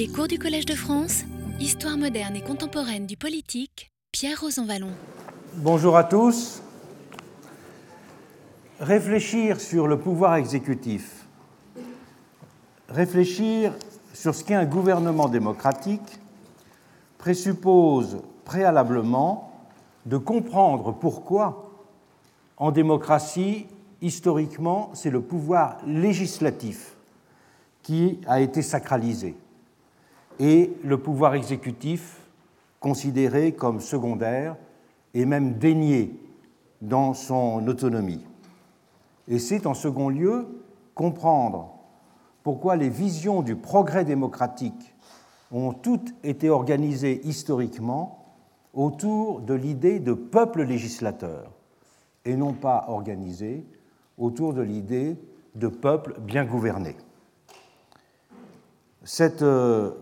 Les cours du Collège de France, Histoire moderne et contemporaine du politique, Pierre Rosanvallon. Bonjour à tous. Réfléchir sur le pouvoir exécutif, réfléchir sur ce qu'est un gouvernement démocratique présuppose préalablement de comprendre pourquoi, en démocratie, historiquement, c'est le pouvoir législatif qui a été sacralisé et le pouvoir exécutif considéré comme secondaire et même dénié dans son autonomie. Et c'est en second lieu comprendre pourquoi les visions du progrès démocratique ont toutes été organisées historiquement autour de l'idée de peuple législateur et non pas organisées autour de l'idée de peuple bien gouverné. Cette euh,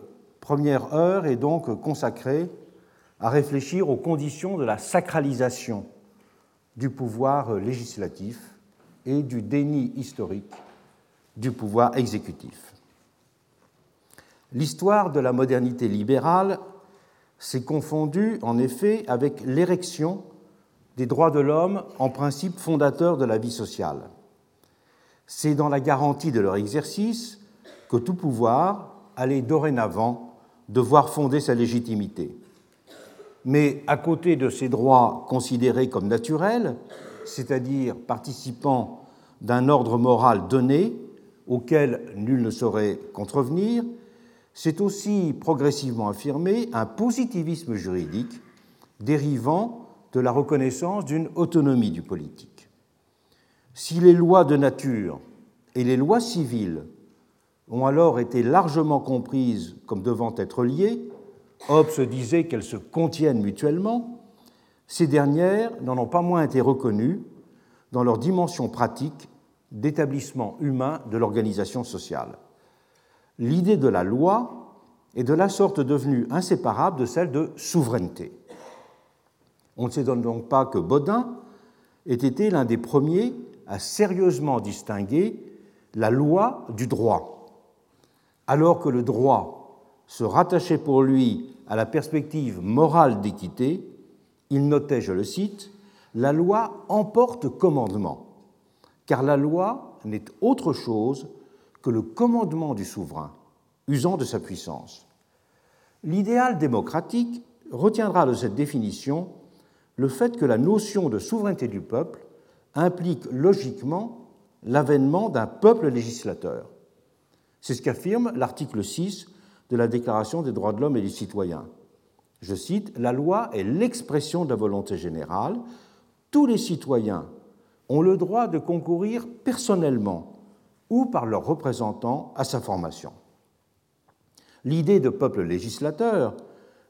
première heure est donc consacrée à réfléchir aux conditions de la sacralisation du pouvoir législatif et du déni historique du pouvoir exécutif. L'histoire de la modernité libérale s'est confondue en effet avec l'érection des droits de l'homme en principe fondateur de la vie sociale. C'est dans la garantie de leur exercice que tout pouvoir allait dorénavant devoir fonder sa légitimité. Mais à côté de ces droits considérés comme naturels, c'est-à-dire participant d'un ordre moral donné auquel nul ne saurait contrevenir, c'est aussi progressivement affirmé un positivisme juridique dérivant de la reconnaissance d'une autonomie du politique. Si les lois de nature et les lois civiles ont alors été largement comprises comme devant être liées, Hobbes disait qu'elles se contiennent mutuellement, ces dernières n'en ont pas moins été reconnues dans leur dimension pratique d'établissement humain de l'organisation sociale. L'idée de la loi est de la sorte devenue inséparable de celle de souveraineté. On ne s'étonne donc pas que Baudin ait été l'un des premiers à sérieusement distinguer la loi du droit, alors que le droit se rattachait pour lui à la perspective morale d'équité, il notait, je le cite, La loi emporte commandement, car la loi n'est autre chose que le commandement du souverain, usant de sa puissance. L'idéal démocratique retiendra de cette définition le fait que la notion de souveraineté du peuple implique logiquement l'avènement d'un peuple législateur. C'est ce qu'affirme l'article 6 de la Déclaration des droits de l'homme et du citoyen. Je cite, La loi est l'expression de la volonté générale. Tous les citoyens ont le droit de concourir personnellement ou par leurs représentants à sa formation. L'idée de peuple législateur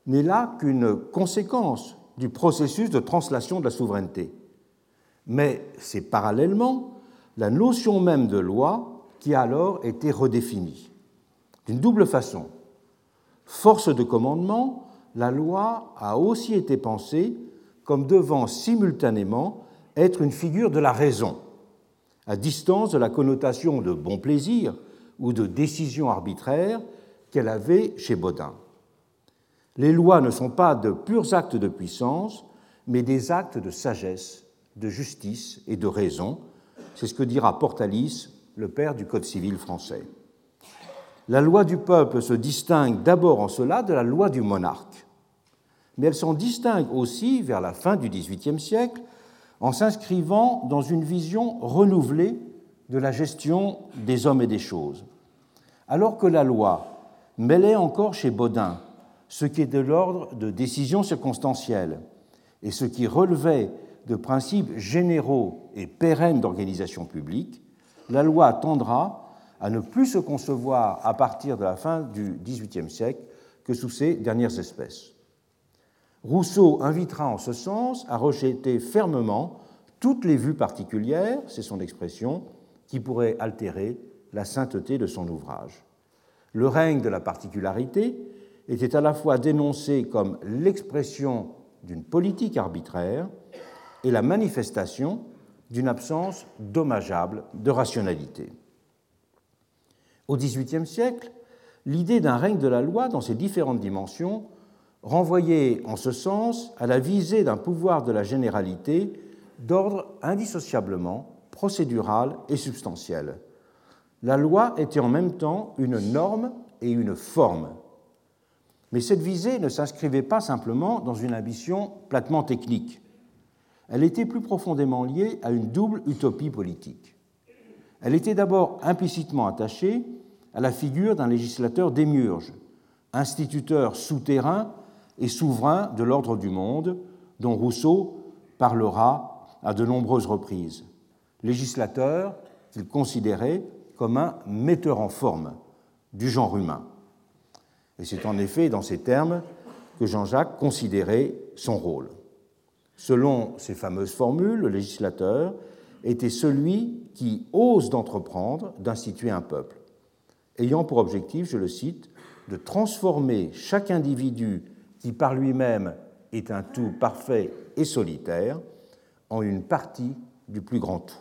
n'est là qu'une conséquence du processus de translation de la souveraineté. Mais c'est parallèlement la notion même de loi a alors été redéfinie. D'une double façon. Force de commandement, la loi a aussi été pensée comme devant simultanément être une figure de la raison, à distance de la connotation de bon plaisir ou de décision arbitraire qu'elle avait chez Baudin. Les lois ne sont pas de purs actes de puissance, mais des actes de sagesse, de justice et de raison. C'est ce que dira Portalis, le père du Code civil français. La loi du peuple se distingue d'abord en cela de la loi du monarque, mais elle s'en distingue aussi vers la fin du XVIIIe siècle en s'inscrivant dans une vision renouvelée de la gestion des hommes et des choses. Alors que la loi mêlait encore chez Baudin ce qui est de l'ordre de décisions circonstancielles et ce qui relevait de principes généraux et pérennes d'organisation publique, la loi tendra à ne plus se concevoir à partir de la fin du XVIIIe siècle que sous ces dernières espèces. Rousseau invitera en ce sens à rejeter fermement toutes les vues particulières, c'est son expression, qui pourraient altérer la sainteté de son ouvrage. Le règne de la particularité était à la fois dénoncé comme l'expression d'une politique arbitraire et la manifestation d'une absence dommageable de rationalité. Au XVIIIe siècle, l'idée d'un règne de la loi dans ses différentes dimensions renvoyait en ce sens à la visée d'un pouvoir de la généralité d'ordre indissociablement procédural et substantiel. La loi était en même temps une norme et une forme. Mais cette visée ne s'inscrivait pas simplement dans une ambition platement technique. Elle était plus profondément liée à une double utopie politique. Elle était d'abord implicitement attachée à la figure d'un législateur démiurge, instituteur souterrain et souverain de l'ordre du monde, dont Rousseau parlera à de nombreuses reprises. Législateur qu'il considérait comme un metteur en forme du genre humain. Et c'est en effet dans ces termes que Jean-Jacques considérait son rôle. Selon ces fameuses formules, le législateur était celui qui ose d'entreprendre d'instituer un peuple, ayant pour objectif, je le cite, de transformer chaque individu qui par lui-même est un tout parfait et solitaire en une partie du plus grand tout.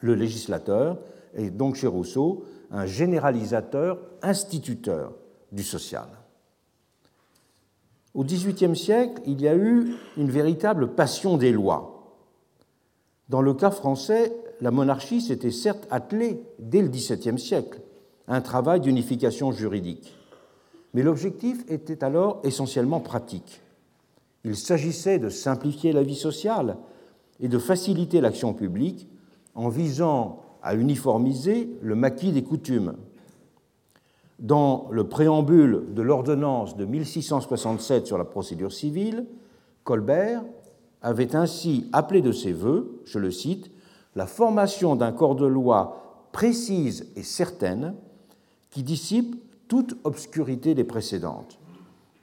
Le législateur est donc chez Rousseau un généralisateur instituteur du social. Au XVIIIe siècle, il y a eu une véritable passion des lois. Dans le cas français, la monarchie s'était certes attelée, dès le XVIIe siècle, à un travail d'unification juridique. Mais l'objectif était alors essentiellement pratique. Il s'agissait de simplifier la vie sociale et de faciliter l'action publique en visant à uniformiser le maquis des coutumes. Dans le préambule de l'ordonnance de 1667 sur la procédure civile, Colbert avait ainsi appelé de ses voeux, je le cite, la formation d'un corps de loi précise et certaine qui dissipe toute obscurité des précédentes.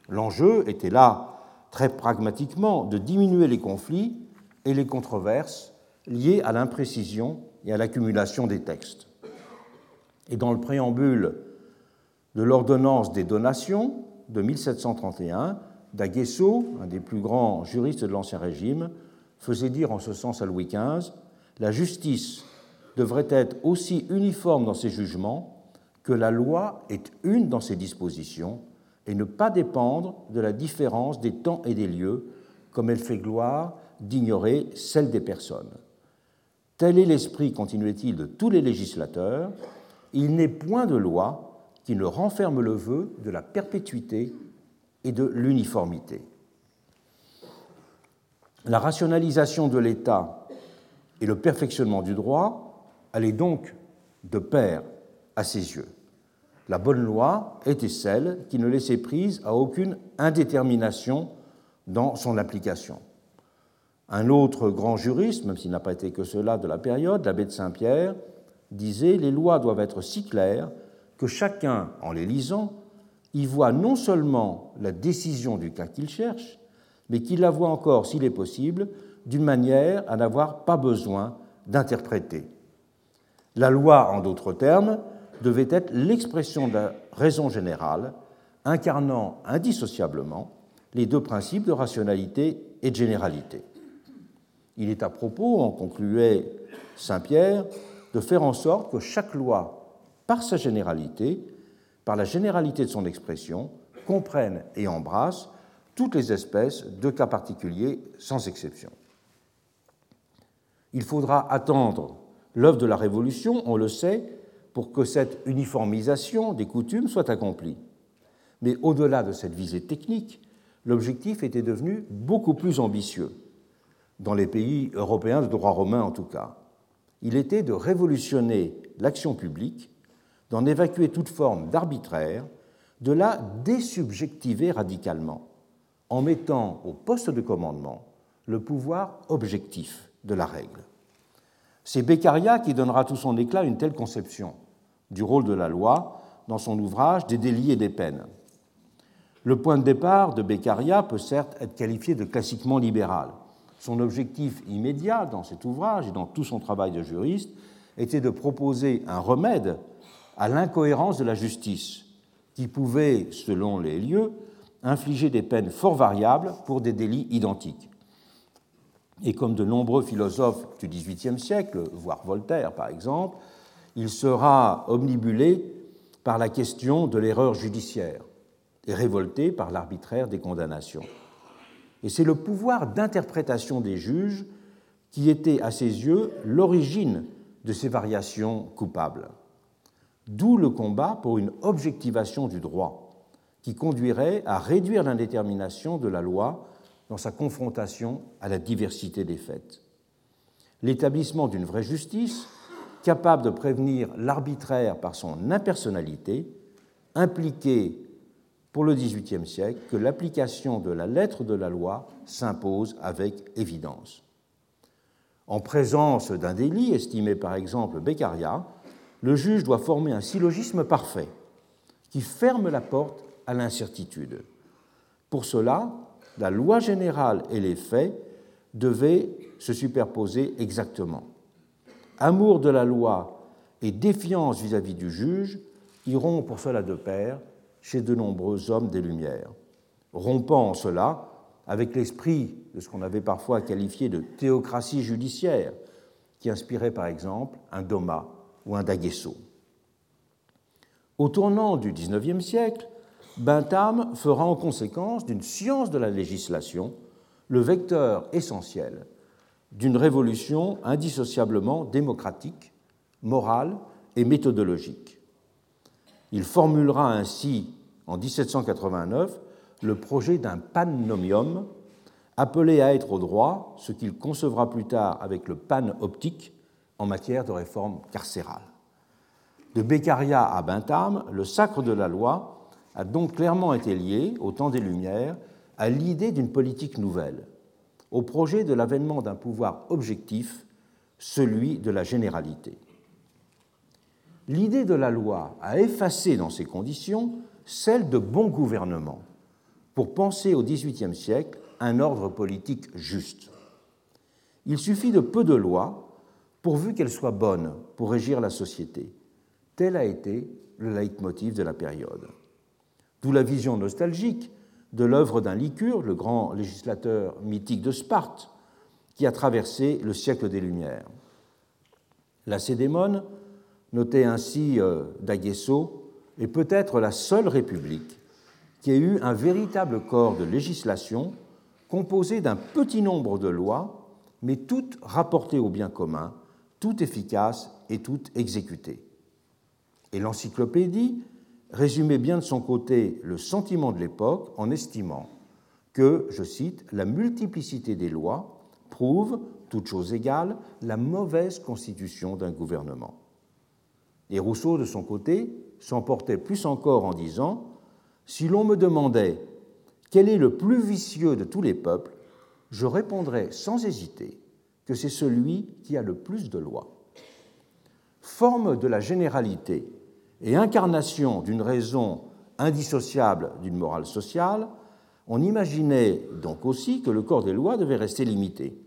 L'enjeu était là, très pragmatiquement, de diminuer les conflits et les controverses liées à l'imprécision et à l'accumulation des textes. Et dans le préambule de l'ordonnance des donations de 1731, d'Aguesso, un des plus grands juristes de l'Ancien Régime, faisait dire en ce sens à Louis XV La justice devrait être aussi uniforme dans ses jugements que la loi est une dans ses dispositions et ne pas dépendre de la différence des temps et des lieux, comme elle fait gloire d'ignorer celle des personnes. Tel est l'esprit, continuait-il, de tous les législateurs. Il n'est point de loi qui ne renferme le vœu de la perpétuité et de l'uniformité. La rationalisation de l'État et le perfectionnement du droit allaient donc de pair à ses yeux. La bonne loi était celle qui ne laissait prise à aucune indétermination dans son application. Un autre grand juriste, même s'il n'a pas été que cela de la période, l'abbé de Saint-Pierre, disait Les lois doivent être si claires que chacun, en les lisant, y voit non seulement la décision du cas qu'il cherche, mais qu'il la voit encore, s'il est possible, d'une manière à n'avoir pas besoin d'interpréter. La loi, en d'autres termes, devait être l'expression de la raison générale, incarnant indissociablement les deux principes de rationalité et de généralité. Il est à propos, en concluait Saint-Pierre, de faire en sorte que chaque loi, par sa généralité, par la généralité de son expression, comprenne et embrasse toutes les espèces de cas particuliers sans exception. Il faudra attendre l'œuvre de la Révolution, on le sait, pour que cette uniformisation des coutumes soit accomplie. Mais au-delà de cette visée technique, l'objectif était devenu beaucoup plus ambitieux, dans les pays européens de droit romain en tout cas. Il était de révolutionner l'action publique, d'en évacuer toute forme d'arbitraire, de la désubjectiver radicalement, en mettant au poste de commandement le pouvoir objectif de la règle. C'est Beccaria qui donnera tout son éclat à une telle conception du rôle de la loi dans son ouvrage Des délits et des peines. Le point de départ de Beccaria peut certes être qualifié de classiquement libéral. Son objectif immédiat dans cet ouvrage et dans tout son travail de juriste était de proposer un remède à l'incohérence de la justice, qui pouvait, selon les lieux, infliger des peines fort variables pour des délits identiques. Et comme de nombreux philosophes du XVIIIe siècle, voire Voltaire par exemple, il sera omnibulé par la question de l'erreur judiciaire et révolté par l'arbitraire des condamnations. Et c'est le pouvoir d'interprétation des juges qui était, à ses yeux, l'origine de ces variations coupables. D'où le combat pour une objectivation du droit, qui conduirait à réduire l'indétermination de la loi dans sa confrontation à la diversité des faits. L'établissement d'une vraie justice, capable de prévenir l'arbitraire par son impersonnalité, impliquait pour le XVIIIe siècle que l'application de la lettre de la loi s'impose avec évidence. En présence d'un délit, estimé par exemple Beccaria, le juge doit former un syllogisme parfait qui ferme la porte à l'incertitude. Pour cela, la loi générale et les faits devaient se superposer exactement. Amour de la loi et défiance vis-à-vis du juge iront pour cela de pair chez de nombreux hommes des Lumières, rompant en cela avec l'esprit de ce qu'on avait parfois qualifié de théocratie judiciaire, qui inspirait par exemple un Doma ou un. Au tournant du XIXe siècle, Bentham fera en conséquence d'une science de la législation le vecteur essentiel d'une révolution indissociablement démocratique, morale et méthodologique. Il formulera ainsi, en 1789, le projet d'un pannomium appelé à être au droit ce qu'il concevra plus tard avec le pan optique en matière de réforme carcérale. De Beccaria à Bentham, le sacre de la loi a donc clairement été lié, au temps des Lumières, à l'idée d'une politique nouvelle, au projet de l'avènement d'un pouvoir objectif, celui de la généralité. L'idée de la loi a effacé dans ces conditions celle de bon gouvernement pour penser au XVIIIe siècle un ordre politique juste. Il suffit de peu de lois pourvu qu'elles soient bonnes pour régir la société. Tel a été le leitmotiv de la période. D'où la vision nostalgique de l'œuvre d'un Lycurgue, le grand législateur mythique de Sparte, qui a traversé le siècle des Lumières. La Cédémone, notée ainsi euh, d'Aguesso, est peut-être la seule république qui ait eu un véritable corps de législation composé d'un petit nombre de lois, mais toutes rapportées au bien commun, toutes efficaces et toutes exécutées. Et l'encyclopédie résumait bien de son côté le sentiment de l'époque en estimant que, je cite, la multiplicité des lois prouve, toute chose égale, la mauvaise constitution d'un gouvernement. Et Rousseau, de son côté, s'emportait plus encore en disant Si l'on me demandait quel est le plus vicieux de tous les peuples, je répondrais sans hésiter que c'est celui qui a le plus de lois. Forme de la généralité et incarnation d'une raison indissociable d'une morale sociale, on imaginait donc aussi que le corps des lois devait rester limité.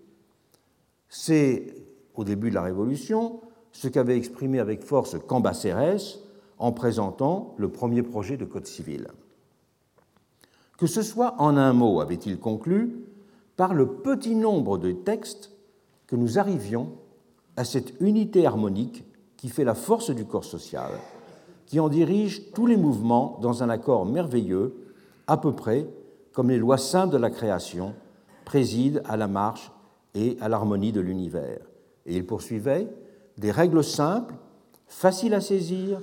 C'est, au début de la Révolution, ce qu'avait exprimé avec force Cambacérès en présentant le premier projet de Code civil. Que ce soit en un mot, avait-il conclu, par le petit nombre de textes que nous arrivions à cette unité harmonique qui fait la force du corps social qui en dirige tous les mouvements dans un accord merveilleux, à peu près comme les lois simples de la création président à la marche et à l'harmonie de l'univers. Et il poursuivait des règles simples, faciles à saisir,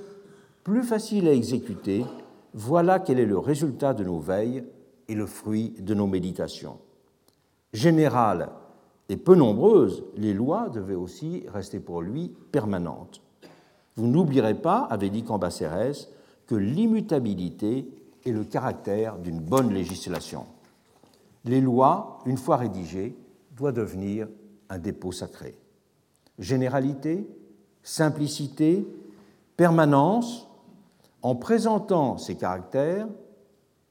plus faciles à exécuter, voilà quel est le résultat de nos veilles et le fruit de nos méditations. Générales et peu nombreuses, les lois devaient aussi rester pour lui permanentes. Vous n'oublierez pas, avait dit Cambacérès, que l'immutabilité est le caractère d'une bonne législation. Les lois, une fois rédigées, doivent devenir un dépôt sacré. Généralité, simplicité, permanence, en présentant ces caractères,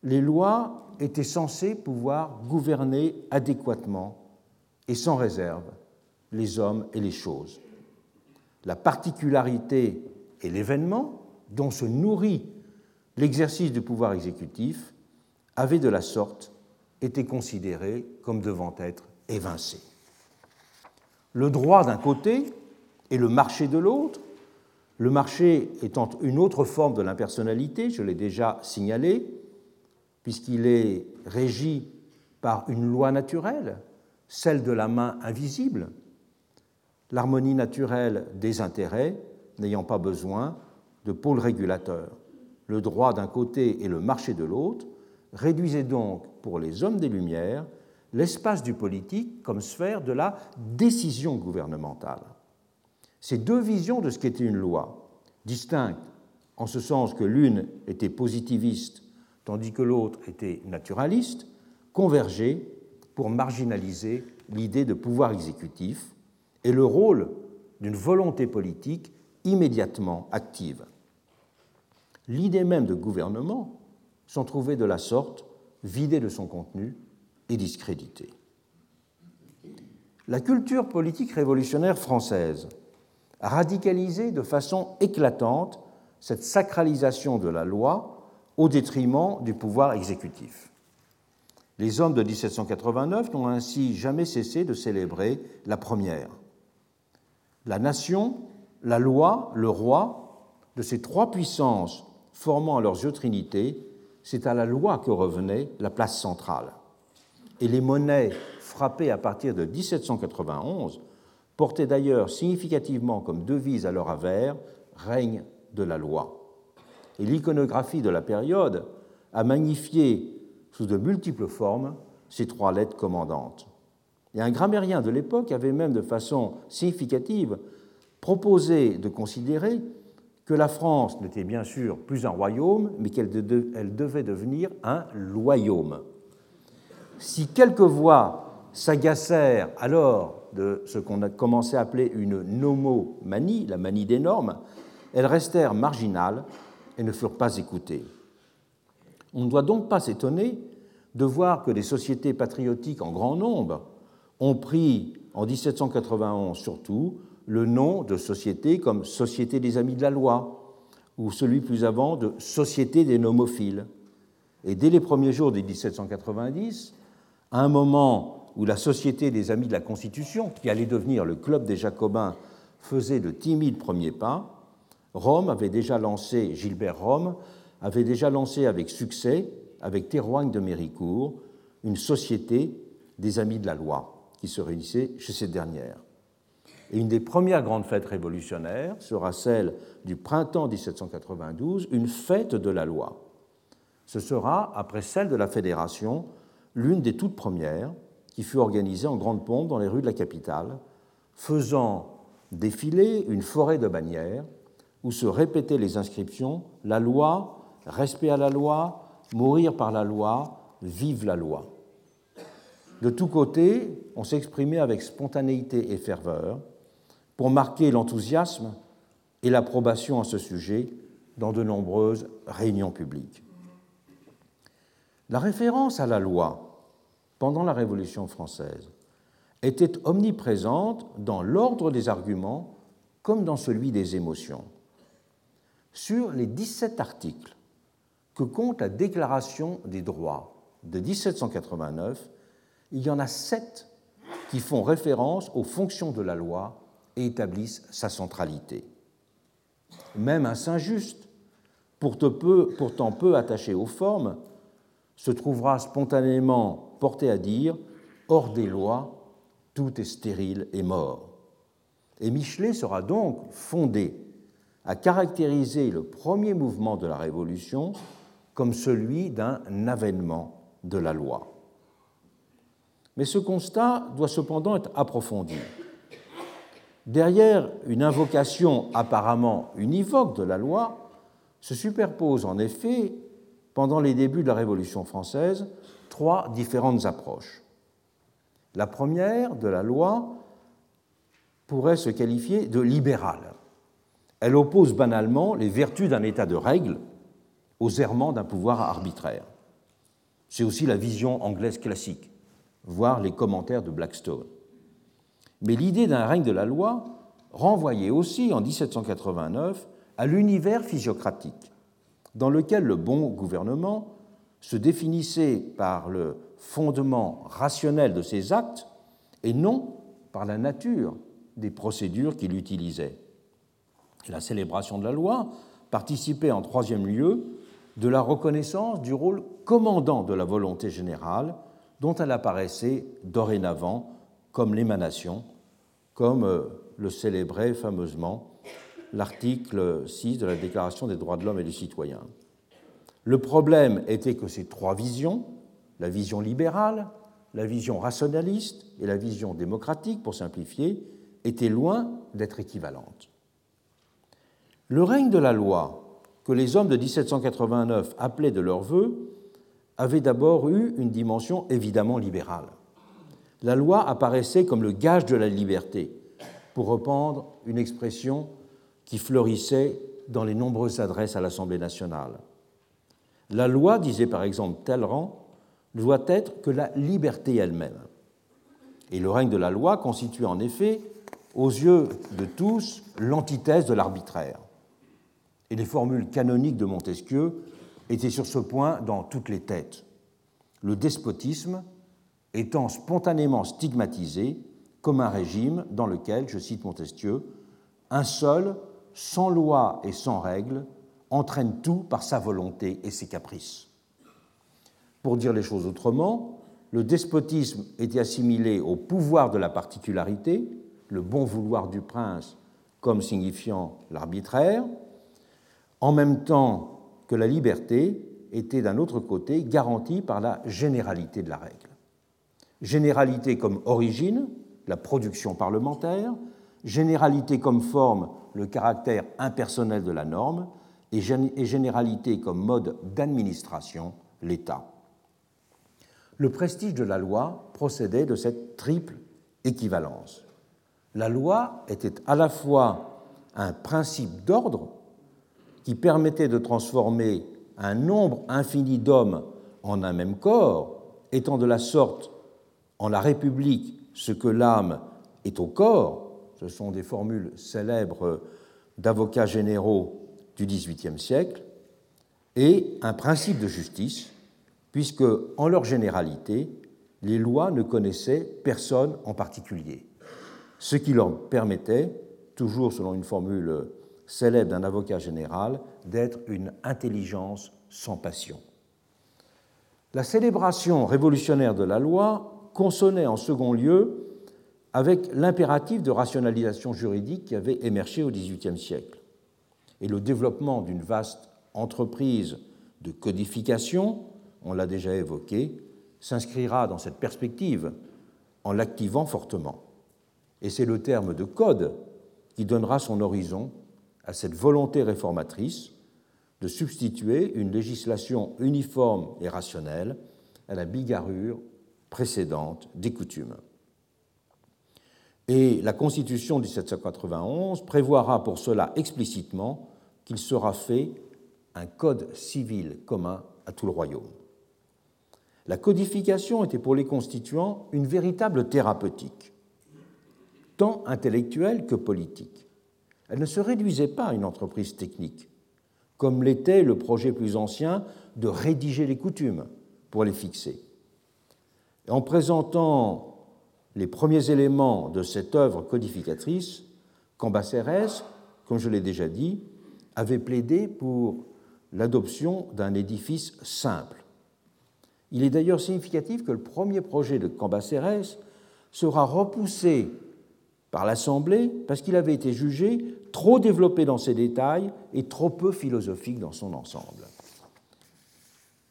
les lois étaient censées pouvoir gouverner adéquatement et sans réserve les hommes et les choses la particularité et l'événement dont se nourrit l'exercice du pouvoir exécutif avaient de la sorte été considérés comme devant être évincés. Le droit d'un côté et le marché de l'autre Le marché étant une autre forme de l'impersonnalité, je l'ai déjà signalé, puisqu'il est régi par une loi naturelle, celle de la main invisible, l'harmonie naturelle des intérêts n'ayant pas besoin de pôle régulateur. Le droit d'un côté et le marché de l'autre réduisait donc pour les hommes des Lumières l'espace du politique comme sphère de la décision gouvernementale. Ces deux visions de ce qu'était une loi, distinctes en ce sens que l'une était positiviste tandis que l'autre était naturaliste, convergeaient pour marginaliser l'idée de pouvoir exécutif et le rôle d'une volonté politique immédiatement active. L'idée même de gouvernement s'en trouvait de la sorte vidée de son contenu et discréditée. La culture politique révolutionnaire française a radicalisé de façon éclatante cette sacralisation de la loi au détriment du pouvoir exécutif. Les hommes de 1789 n'ont ainsi jamais cessé de célébrer la première. La nation, la loi, le roi, de ces trois puissances formant à leurs yeux Trinité, c'est à la loi que revenait la place centrale. Et les monnaies frappées à partir de 1791 portaient d'ailleurs significativement comme devise à leur avers règne de la loi. Et l'iconographie de la période a magnifié sous de multiples formes ces trois lettres commandantes. Et un grammairien de l'époque avait même de façon significative proposé de considérer que la France n'était bien sûr plus un royaume, mais qu'elle devait devenir un loyaume. Si quelques voix s'agacèrent alors de ce qu'on a commencé à appeler une nomomanie, la manie des normes, elles restèrent marginales et ne furent pas écoutées. On ne doit donc pas s'étonner de voir que des sociétés patriotiques en grand nombre ont pris, en 1791 surtout, le nom de société comme Société des Amis de la Loi, ou celui plus avant de Société des Nomophiles. Et dès les premiers jours de 1790, à un moment où la Société des Amis de la Constitution, qui allait devenir le Club des Jacobins, faisait de timides premiers pas, Rome avait déjà lancé, Gilbert Rome avait déjà lancé avec succès, avec Théroigne de Méricourt, une société des amis de la loi qui se réunissait chez cette dernière. Et une des premières grandes fêtes révolutionnaires sera celle du printemps 1792, une fête de la loi. Ce sera, après celle de la Fédération, l'une des toutes premières qui fut organisée en grande pompe dans les rues de la capitale, faisant défiler une forêt de bannières où se répétaient les inscriptions La loi, respect à la loi, mourir par la loi, vive la loi. De tous côtés, on s'exprimait avec spontanéité et ferveur pour marquer l'enthousiasme et l'approbation à ce sujet dans de nombreuses réunions publiques. La référence à la loi pendant la Révolution française était omniprésente dans l'ordre des arguments comme dans celui des émotions. Sur les 17 articles que compte la Déclaration des droits de 1789, il y en a sept qui font référence aux fonctions de la loi et établissent sa centralité. Même un Saint-Just, pourtant peu attaché aux formes, se trouvera spontanément porté à dire Hors des lois, tout est stérile et mort. Et Michelet sera donc fondé à caractériser le premier mouvement de la Révolution comme celui d'un avènement de la loi. Mais ce constat doit cependant être approfondi. Derrière une invocation apparemment univoque de la loi se superposent en effet, pendant les débuts de la Révolution française, trois différentes approches. La première de la loi pourrait se qualifier de libérale. Elle oppose banalement les vertus d'un état de règle aux errements d'un pouvoir arbitraire. C'est aussi la vision anglaise classique, voire les commentaires de Blackstone. Mais l'idée d'un règne de la loi renvoyait aussi en 1789 à l'univers physiocratique, dans lequel le bon gouvernement se définissait par le fondement rationnel de ses actes et non par la nature des procédures qu'il utilisait. La célébration de la loi participait en troisième lieu de la reconnaissance du rôle commandant de la volonté générale dont elle apparaissait dorénavant comme l'émanation, comme euh, le célébrait fameusement l'article 6 de la Déclaration des droits de l'homme et du citoyen. Le problème était que ces trois visions, la vision libérale, la vision rationaliste et la vision démocratique, pour simplifier, étaient loin d'être équivalentes. Le règne de la loi, que les hommes de 1789 appelaient de leur vœu, avait d'abord eu une dimension évidemment libérale. La loi apparaissait comme le gage de la liberté, pour reprendre une expression qui fleurissait dans les nombreuses adresses à l'Assemblée nationale. La loi, disait par exemple Talleyrand, doit être que la liberté elle-même. Et le règne de la loi constitue en effet, aux yeux de tous, l'antithèse de l'arbitraire. Et les formules canoniques de Montesquieu étaient sur ce point dans toutes les têtes. Le despotisme étant spontanément stigmatisé comme un régime dans lequel, je cite Montesquieu, un seul, sans loi et sans règles, entraîne tout par sa volonté et ses caprices. Pour dire les choses autrement, le despotisme était assimilé au pouvoir de la particularité, le bon vouloir du prince comme signifiant l'arbitraire, en même temps que la liberté était d'un autre côté garantie par la généralité de la règle. Généralité comme origine, la production parlementaire, généralité comme forme, le caractère impersonnel de la norme, et généralité comme mode d'administration, l'État. Le prestige de la loi procédait de cette triple équivalence. La loi était à la fois un principe d'ordre qui permettait de transformer un nombre infini d'hommes en un même corps, étant de la sorte en la République ce que l'âme est au corps, ce sont des formules célèbres d'avocats généraux du XVIIIe siècle, et un principe de justice, puisque, en leur généralité, les lois ne connaissaient personne en particulier, ce qui leur permettait, toujours selon une formule célèbre d'un avocat général, d'être une intelligence sans passion. La célébration révolutionnaire de la loi consonnait en second lieu avec l'impératif de rationalisation juridique qui avait émergé au XVIIIe siècle et le développement d'une vaste entreprise de codification, on l'a déjà évoqué, s'inscrira dans cette perspective en l'activant fortement. Et c'est le terme de code qui donnera son horizon à cette volonté réformatrice de substituer une législation uniforme et rationnelle à la bigarrure précédente des coutumes. Et la Constitution de 1791 prévoira pour cela explicitement qu'il sera fait un code civil commun à tout le royaume. La codification était pour les constituants une véritable thérapeutique, tant intellectuelle que politique. Elle ne se réduisait pas à une entreprise technique, comme l'était le projet plus ancien de rédiger les coutumes pour les fixer. En présentant les premiers éléments de cette œuvre codificatrice, Cambacérès, comme je l'ai déjà dit, avait plaidé pour l'adoption d'un édifice simple. Il est d'ailleurs significatif que le premier projet de Cambacérès sera repoussé par l'Assemblée parce qu'il avait été jugé trop développé dans ses détails et trop peu philosophique dans son ensemble.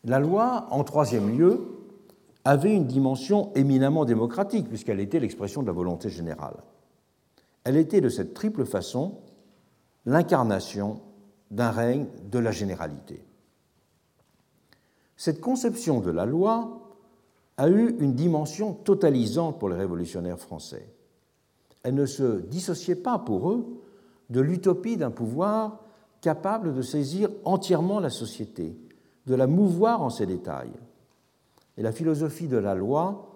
La loi, en troisième lieu, avait une dimension éminemment démocratique, puisqu'elle était l'expression de la volonté générale. Elle était de cette triple façon l'incarnation d'un règne de la généralité. Cette conception de la loi a eu une dimension totalisante pour les révolutionnaires français. Elle ne se dissociait pas pour eux de l'utopie d'un pouvoir capable de saisir entièrement la société, de la mouvoir en ses détails. Et la philosophie de la loi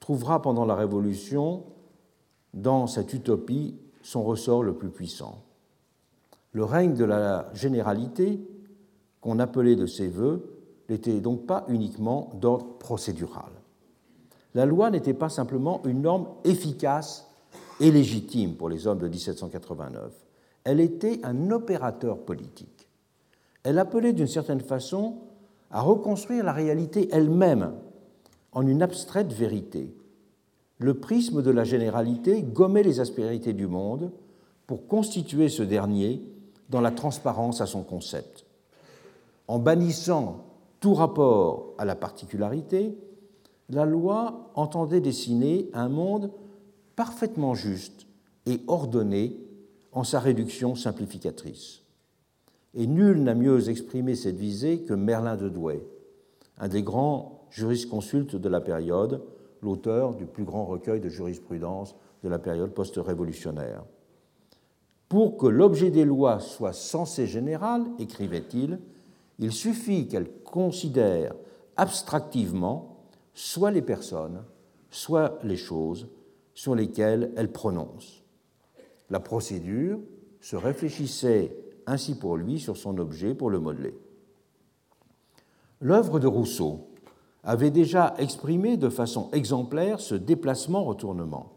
trouvera pendant la Révolution, dans cette utopie, son ressort le plus puissant. Le règne de la généralité, qu'on appelait de ses voeux, n'était donc pas uniquement d'ordre procédural. La loi n'était pas simplement une norme efficace et légitime pour les hommes de 1789. elle était un opérateur politique. Elle appelait d'une certaine façon à reconstruire la réalité elle-même en une abstraite vérité. Le prisme de la généralité gommait les aspérités du monde pour constituer ce dernier dans la transparence à son concept. En bannissant tout rapport à la particularité, la loi entendait dessiner un monde parfaitement juste et ordonné en sa réduction simplificatrice. Et nul n'a mieux exprimé cette visée que Merlin de Douai, un des grands jurisconsultes de la période, l'auteur du plus grand recueil de jurisprudence de la période post-révolutionnaire. Pour que l'objet des lois soit censé général, écrivait-il, il suffit qu'elles considèrent abstractivement soit les personnes, soit les choses sur lesquelles elles prononcent. La procédure se réfléchissait ainsi pour lui sur son objet pour le modeler. L'œuvre de Rousseau avait déjà exprimé de façon exemplaire ce déplacement-retournement.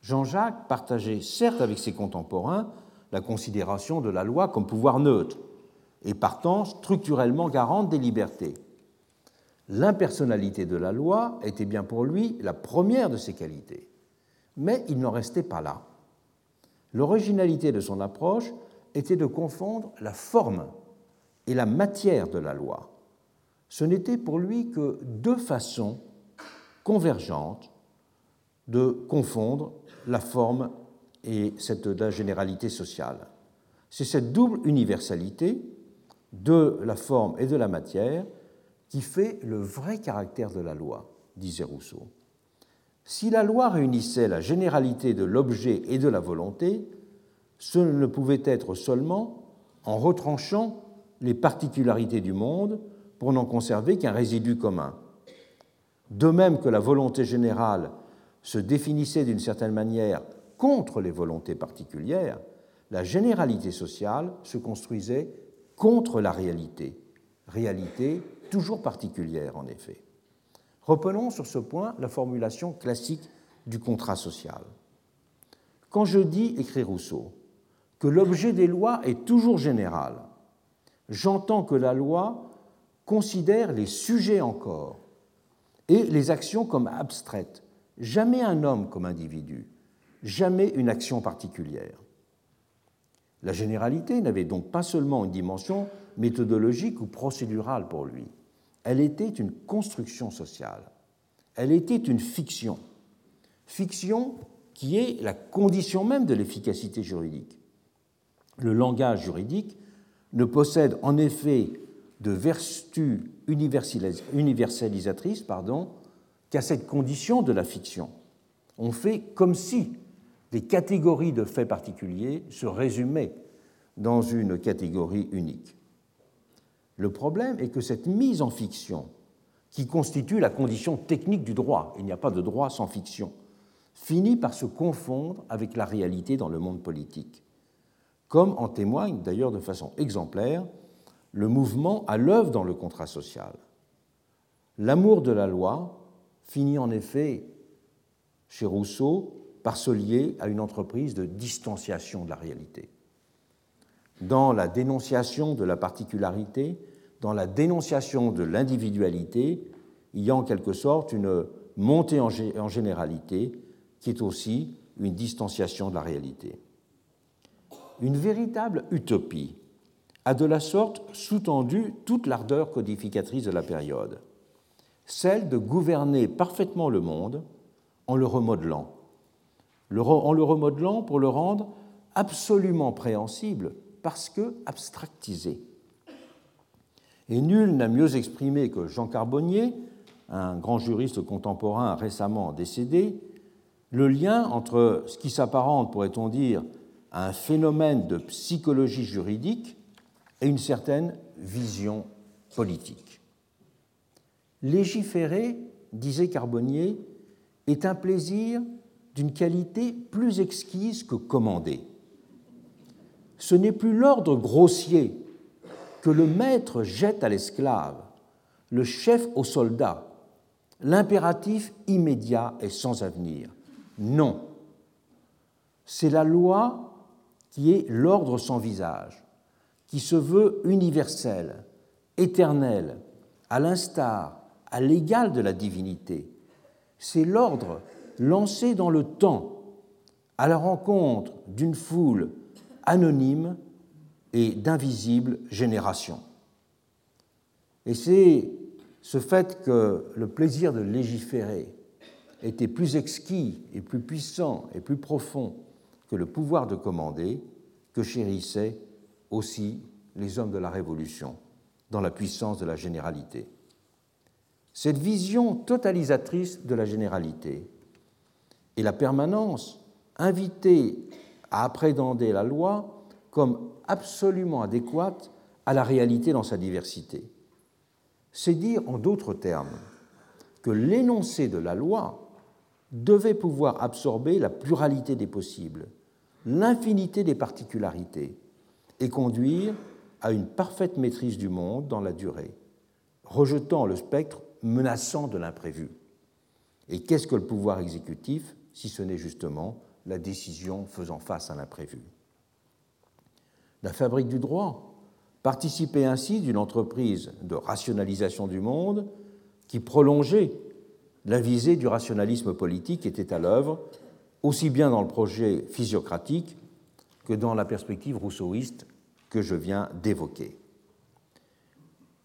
Jean-Jacques partageait certes avec ses contemporains la considération de la loi comme pouvoir neutre et partant structurellement garante des libertés. L'impersonnalité de la loi était bien pour lui la première de ses qualités. Mais il n'en restait pas là. L'originalité de son approche était de confondre la forme et la matière de la loi. Ce n'était pour lui que deux façons convergentes de confondre la forme et cette, la généralité sociale. C'est cette double universalité de la forme et de la matière qui fait le vrai caractère de la loi, disait Rousseau. Si la loi réunissait la généralité de l'objet et de la volonté, ce ne pouvait être seulement en retranchant les particularités du monde pour n'en conserver qu'un résidu commun. De même que la volonté générale se définissait d'une certaine manière contre les volontés particulières, la généralité sociale se construisait contre la réalité, réalité toujours particulière en effet. Reprenons sur ce point la formulation classique du contrat social. Quand je dis, écrit Rousseau, que l'objet des lois est toujours général, j'entends que la loi considère les sujets encore et les actions comme abstraites, jamais un homme comme individu, jamais une action particulière. La généralité n'avait donc pas seulement une dimension méthodologique ou procédurale pour lui, elle était une construction sociale, elle était une fiction, fiction qui est la condition même de l'efficacité juridique. Le langage juridique ne possède en effet de vertu universalisatrice qu'à cette condition de la fiction. On fait comme si des catégories de faits particuliers se résumaient dans une catégorie unique. Le problème est que cette mise en fiction, qui constitue la condition technique du droit, il n'y a pas de droit sans fiction, finit par se confondre avec la réalité dans le monde politique, comme en témoigne d'ailleurs de façon exemplaire le mouvement à l'œuvre dans le contrat social. L'amour de la loi finit en effet, chez Rousseau, par se lier à une entreprise de distanciation de la réalité. Dans la dénonciation de la particularité, dans la dénonciation de l'individualité, il y a en quelque sorte une montée en généralité qui est aussi une distanciation de la réalité. Une véritable utopie a de la sorte sous-tendu toute l'ardeur codificatrice de la période, celle de gouverner parfaitement le monde en le remodelant, en le remodelant pour le rendre absolument préhensible parce que abstractisé. Et nul n'a mieux exprimé que Jean Carbonnier, un grand juriste contemporain récemment décédé, le lien entre ce qui s'apparente, pourrait-on dire, à un phénomène de psychologie juridique et une certaine vision politique. Légiférer, disait Carbonnier, est un plaisir d'une qualité plus exquise que commandée. Ce n'est plus l'ordre grossier que le maître jette à l'esclave, le chef au soldat, l'impératif immédiat et sans avenir. Non, c'est la loi qui est l'ordre sans visage, qui se veut universel, éternel, à l'instar, à l'égal de la divinité. C'est l'ordre lancé dans le temps à la rencontre d'une foule anonyme et d'invisibles générations. Et c'est ce fait que le plaisir de légiférer était plus exquis et plus puissant et plus profond que le pouvoir de commander que chérissaient aussi les hommes de la Révolution dans la puissance de la généralité. Cette vision totalisatrice de la généralité et la permanence invitée à appréhender la loi comme absolument adéquate à la réalité dans sa diversité. C'est dire en d'autres termes que l'énoncé de la loi devait pouvoir absorber la pluralité des possibles, l'infinité des particularités, et conduire à une parfaite maîtrise du monde dans la durée, rejetant le spectre menaçant de l'imprévu. Et qu'est-ce que le pouvoir exécutif si ce n'est justement la décision faisant face à l'imprévu La fabrique du droit participait ainsi d'une entreprise de rationalisation du monde qui prolongeait la visée du rationalisme politique était à l'œuvre, aussi bien dans le projet physiocratique que dans la perspective rousseauiste que je viens d'évoquer.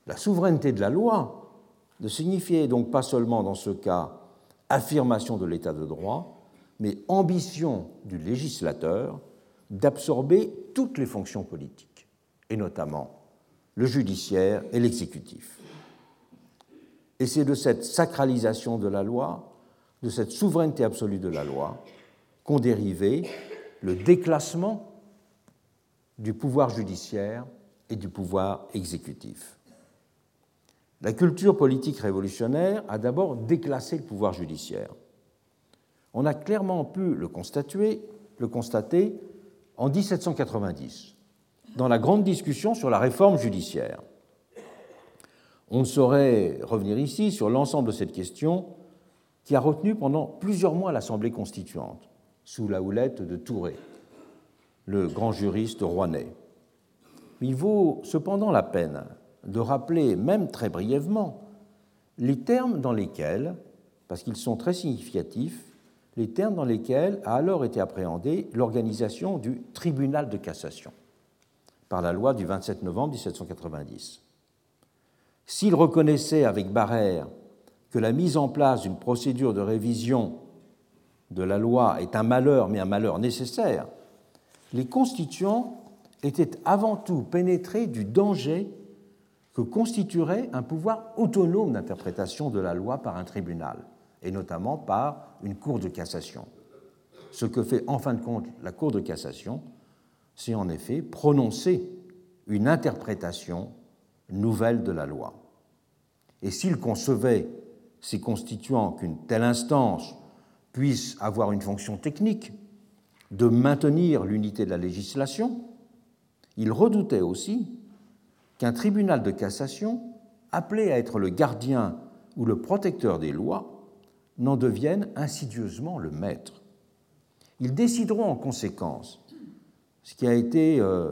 La souveraineté de la loi ne signifiait donc pas seulement dans ce cas affirmation de l'état de droit, mais ambition du législateur d'absorber toutes les fonctions politiques, et notamment le judiciaire et l'exécutif. Et c'est de cette sacralisation de la loi, de cette souveraineté absolue de la loi, qu'ont dérivé le déclassement du pouvoir judiciaire et du pouvoir exécutif. La culture politique révolutionnaire a d'abord déclassé le pouvoir judiciaire. On a clairement pu le constater, le constater en 1790, dans la grande discussion sur la réforme judiciaire. On ne saurait revenir ici sur l'ensemble de cette question qui a retenu pendant plusieurs mois l'Assemblée constituante, sous la houlette de Touré, le grand juriste rouennais. Il vaut cependant la peine de rappeler, même très brièvement, les termes dans lesquels, parce qu'ils sont très significatifs, les termes dans lesquels a alors été appréhendée l'organisation du tribunal de cassation par la loi du 27 novembre 1790. S'il reconnaissait avec Barrère que la mise en place d'une procédure de révision de la loi est un malheur, mais un malheur nécessaire, les constituants étaient avant tout pénétrés du danger que constituerait un pouvoir autonome d'interprétation de la loi par un tribunal, et notamment par une cour de cassation. Ce que fait en fin de compte la cour de cassation, c'est en effet prononcer une interprétation nouvelle de la loi. Et s'il concevait ces constituants qu'une telle instance puisse avoir une fonction technique de maintenir l'unité de la législation, il redoutait aussi qu'un tribunal de cassation, appelé à être le gardien ou le protecteur des lois, n'en devienne insidieusement le maître. Ils décideront en conséquence, ce qui a été euh,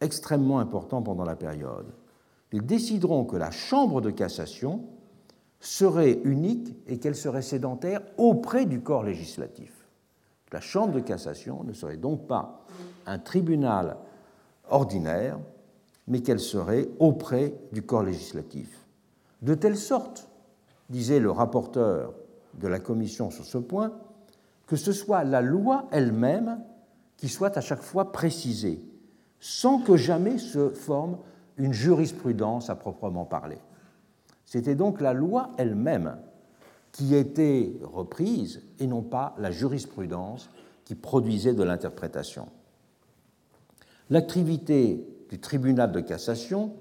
extrêmement important pendant la période, ils décideront que la Chambre de cassation serait unique et qu'elle serait sédentaire auprès du corps législatif. La Chambre de cassation ne serait donc pas un tribunal ordinaire, mais qu'elle serait auprès du corps législatif. De telle sorte, disait le rapporteur de la Commission sur ce point, que ce soit la loi elle-même qui soit à chaque fois précisée, sans que jamais se forme une jurisprudence à proprement parler. C'était donc la loi elle-même qui était reprise et non pas la jurisprudence qui produisait de l'interprétation. L'activité du tribunal de cassation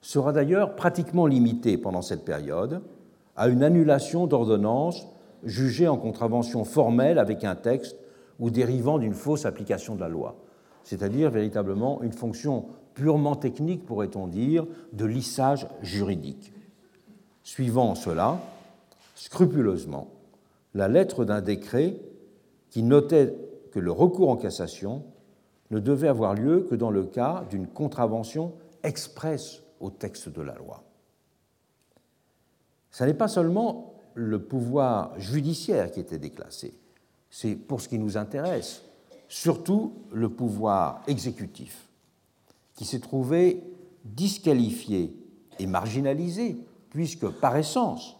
sera d'ailleurs pratiquement limitée pendant cette période à une annulation d'ordonnances jugées en contravention formelle avec un texte ou dérivant d'une fausse application de la loi, c'est-à-dire véritablement une fonction purement technique, pourrait-on dire, de lissage juridique. Suivant cela, scrupuleusement, la lettre d'un décret qui notait que le recours en cassation ne devait avoir lieu que dans le cas d'une contravention expresse au texte de la loi. Ce n'est pas seulement le pouvoir judiciaire qui était déclassé, c'est pour ce qui nous intéresse, surtout le pouvoir exécutif, qui s'est trouvé disqualifié et marginalisé, puisque par essence,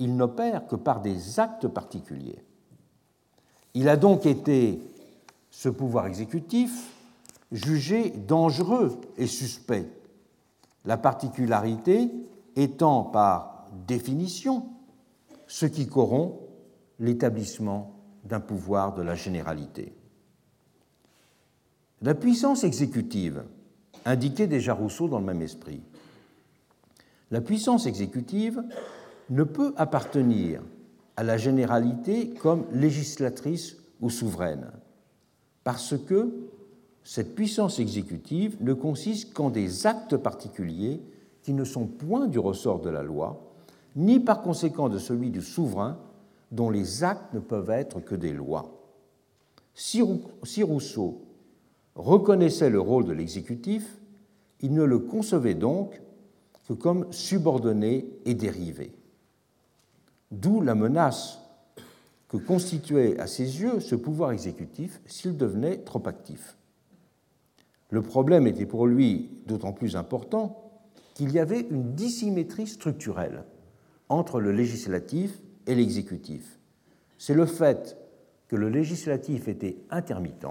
il n'opère que par des actes particuliers. Il a donc été, ce pouvoir exécutif, jugé dangereux et suspect, la particularité étant par définition ce qui corrompt l'établissement d'un pouvoir de la généralité. La puissance exécutive indiquait déjà Rousseau dans le même esprit. La puissance exécutive ne peut appartenir à la généralité comme législatrice ou souveraine, parce que cette puissance exécutive ne consiste qu'en des actes particuliers qui ne sont point du ressort de la loi, ni par conséquent de celui du souverain, dont les actes ne peuvent être que des lois. Si Rousseau reconnaissait le rôle de l'exécutif, il ne le concevait donc que comme subordonné et dérivé. D'où la menace que constituait à ses yeux ce pouvoir exécutif s'il devenait trop actif. Le problème était pour lui d'autant plus important qu'il y avait une dissymétrie structurelle entre le législatif et l'exécutif. C'est le fait que le législatif était intermittent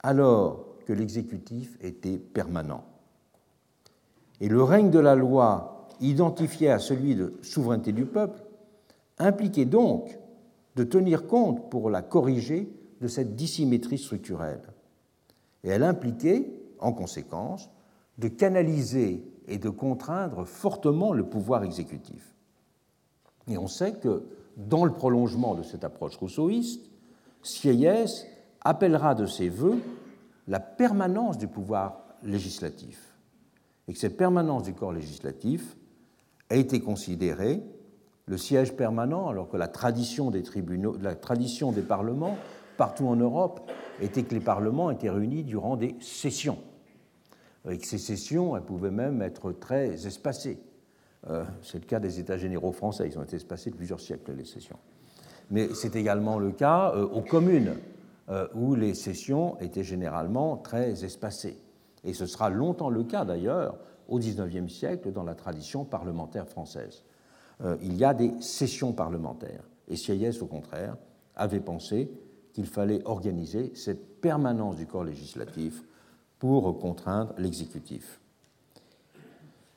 alors que l'exécutif était permanent. Et le règne de la loi, identifié à celui de souveraineté du peuple, impliquait donc de tenir compte pour la corriger de cette dissymétrie structurelle. Et elle impliquait, en conséquence, de canaliser et de contraindre fortement le pouvoir exécutif. Et on sait que, dans le prolongement de cette approche rousseauiste, Sieyès appellera de ses voeux la permanence du pouvoir législatif. Et que cette permanence du corps législatif a été considérée le siège permanent, alors que la tradition des tribunaux, la tradition des parlements partout en Europe était que les parlements étaient réunis durant des sessions. Et que ces sessions, elles pouvaient même être très espacées. Euh, c'est le cas des États généraux français, ils ont été espacés de plusieurs siècles, les sessions. Mais c'est également le cas euh, aux communes. Euh, où les sessions étaient généralement très espacées. Et ce sera longtemps le cas d'ailleurs au XIXe siècle dans la tradition parlementaire française. Il y a des sessions parlementaires. Et Sieyès, au contraire, avait pensé qu'il fallait organiser cette permanence du corps législatif pour contraindre l'exécutif.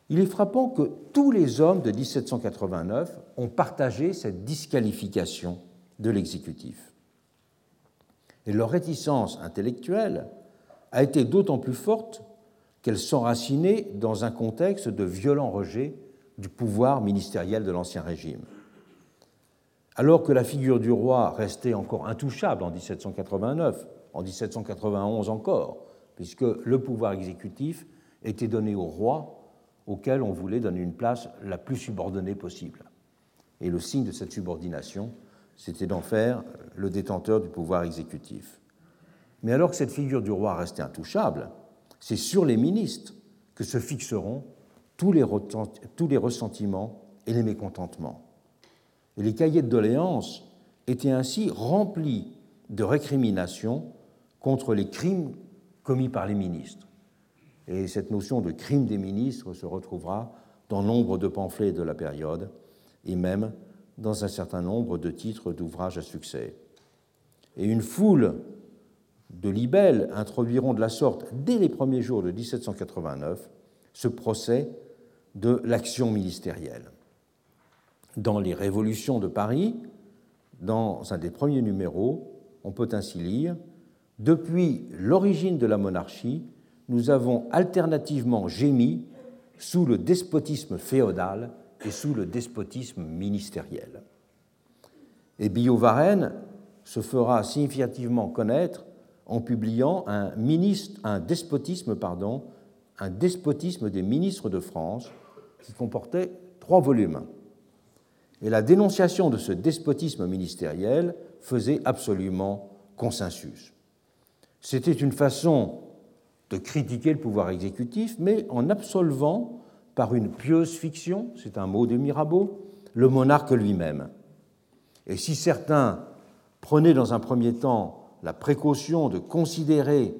Il est frappant que tous les hommes de 1789 ont partagé cette disqualification de l'exécutif. Et leur réticence intellectuelle a été d'autant plus forte qu'elle s'enracinait dans un contexte de violent rejet du pouvoir ministériel de l'Ancien Régime. Alors que la figure du roi restait encore intouchable en 1789, en 1791 encore, puisque le pouvoir exécutif était donné au roi auquel on voulait donner une place la plus subordonnée possible. Et le signe de cette subordination, c'était d'en faire le détenteur du pouvoir exécutif. Mais alors que cette figure du roi restait intouchable, c'est sur les ministres que se fixeront tous les, tous les ressentiments et les mécontentements. Et les cahiers de doléances étaient ainsi remplis de récriminations contre les crimes commis par les ministres. Et cette notion de crime des ministres se retrouvera dans nombre de pamphlets de la période et même dans un certain nombre de titres d'ouvrages à succès. Et une foule de libelles introduiront de la sorte, dès les premiers jours de 1789, ce procès de l'action ministérielle. Dans les Révolutions de Paris, dans un des premiers numéros, on peut ainsi lire Depuis l'origine de la monarchie, nous avons alternativement gémi sous le despotisme féodal et sous le despotisme ministériel. Et Billot Varenne se fera significativement connaître en publiant un, un despotisme, pardon, un despotisme des ministres de France qui comportait trois volumes. Et la dénonciation de ce despotisme ministériel faisait absolument consensus. C'était une façon de critiquer le pouvoir exécutif, mais en absolvant par une pieuse fiction, c'est un mot de Mirabeau, le monarque lui-même. Et si certains prenaient dans un premier temps la précaution de considérer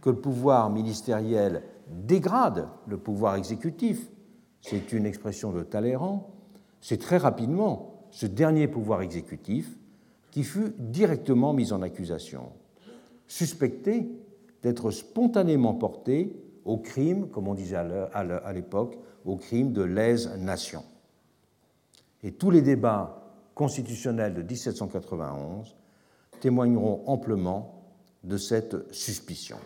que le pouvoir ministériel dégrade le pouvoir exécutif, c'est une expression de Talleyrand, c'est très rapidement ce dernier pouvoir exécutif qui fut directement mis en accusation, suspecté d'être spontanément porté au crime, comme on disait à l'époque, au crime de lèse-nation. Et tous les débats constitutionnels de 1791 témoigneront amplement de cette suspicion.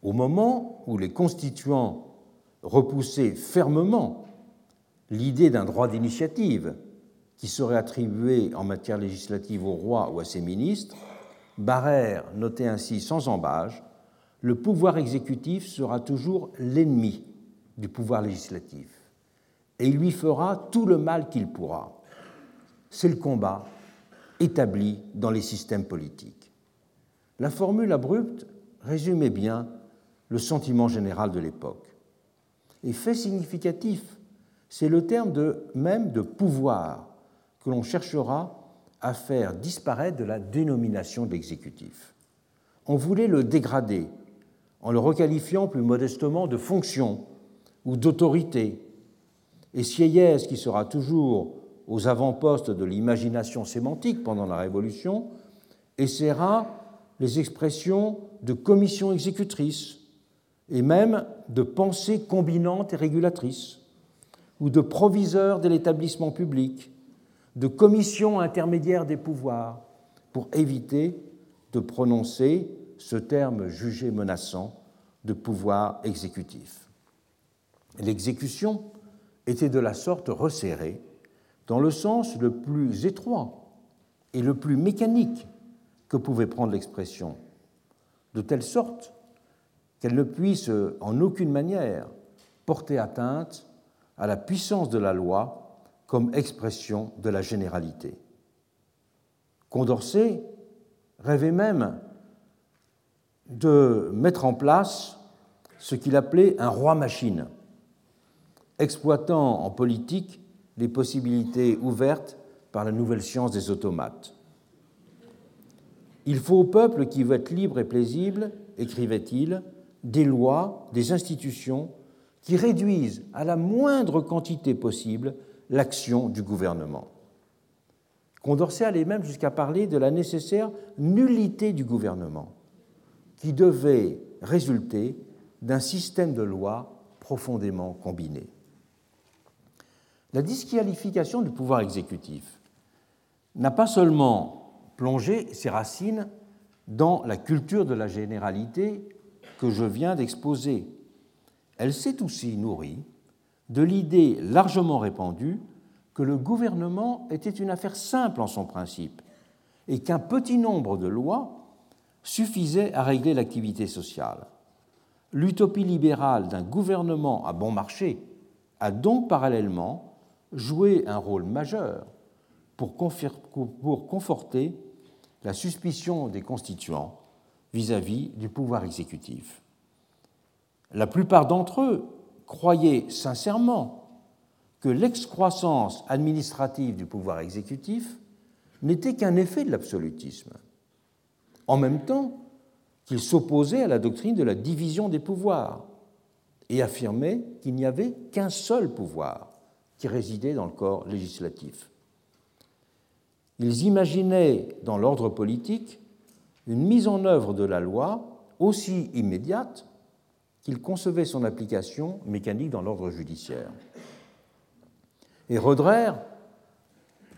Au moment où les constituants repoussaient fermement l'idée d'un droit d'initiative qui serait attribué en matière législative au roi ou à ses ministres, Barrère notait ainsi sans embâge Le pouvoir exécutif sera toujours l'ennemi du pouvoir législatif et il lui fera tout le mal qu'il pourra. C'est le combat établi dans les systèmes politiques. La formule abrupte résumait bien le sentiment général de l'époque. Et fait significatif, c'est le terme de, même de pouvoir que l'on cherchera à faire disparaître de la dénomination de l'exécutif. On voulait le dégrader en le requalifiant plus modestement de fonction ou d'autorité. Et Sieyès, qui sera toujours aux avant-postes de l'imagination sémantique pendant la Révolution, essaiera les expressions de commission exécutrice et même de pensée combinante et régulatrice, ou de proviseur de l'établissement public, de commission intermédiaire des pouvoirs, pour éviter de prononcer ce terme jugé menaçant de pouvoir exécutif. L'exécution était de la sorte resserrée dans le sens le plus étroit et le plus mécanique que pouvait prendre l'expression, de telle sorte qu'elle ne puisse en aucune manière porter atteinte à la puissance de la loi comme expression de la généralité. Condorcet rêvait même de mettre en place ce qu'il appelait un roi-machine, exploitant en politique les possibilités ouvertes par la nouvelle science des automates. Il faut au peuple qui veut être libre et paisible, écrivait-il, des lois, des institutions qui réduisent à la moindre quantité possible l'action du gouvernement. Condorcet allait même jusqu'à parler de la nécessaire nullité du gouvernement, qui devait résulter d'un système de lois profondément combiné. La disqualification du pouvoir exécutif n'a pas seulement plongé ses racines dans la culture de la généralité que je viens d'exposer, elle s'est aussi nourrie de l'idée largement répandue que le gouvernement était une affaire simple en son principe et qu'un petit nombre de lois suffisait à régler l'activité sociale. L'utopie libérale d'un gouvernement à bon marché a donc parallèlement jouer un rôle majeur pour, conforter la suspicion des constituants vis-à-vis du pouvoir exécutif. La plupart d'entre eux croyaient sincèrement que l'excroissance administrative du pouvoir exécutif n'était qu'un effet de l'absolutisme, en même temps qu'ils s'opposaient à la doctrine de la division des pouvoirs et affirmaient qu'il n'y avait qu'un seul pouvoir, qui résidaient dans le corps législatif. Ils imaginaient dans l'ordre politique une mise en œuvre de la loi aussi immédiate qu'ils concevaient son application mécanique dans l'ordre judiciaire. Et Roderer,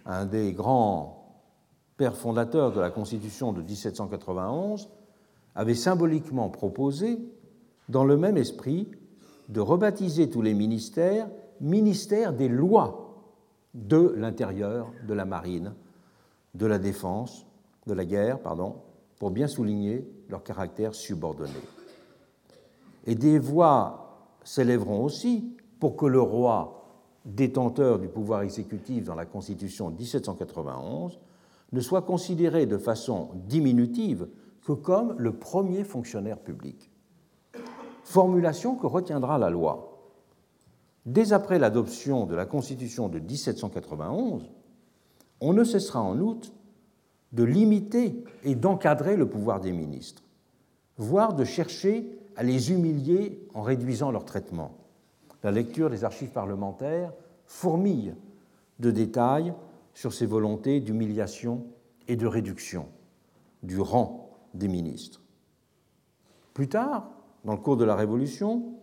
un des grands pères fondateurs de la Constitution de 1791, avait symboliquement proposé, dans le même esprit, de rebaptiser tous les ministères ministère des lois de l'intérieur, de la marine, de la défense, de la guerre, pardon, pour bien souligner leur caractère subordonné. Et des voix s'élèveront aussi pour que le roi, détenteur du pouvoir exécutif dans la Constitution de 1791, ne soit considéré de façon diminutive que comme le premier fonctionnaire public. Formulation que retiendra la loi. Dès après l'adoption de la Constitution de 1791, on ne cessera en outre de limiter et d'encadrer le pouvoir des ministres, voire de chercher à les humilier en réduisant leur traitement. La lecture des archives parlementaires fourmille de détails sur ces volontés d'humiliation et de réduction du rang des ministres. Plus tard, dans le cours de la Révolution,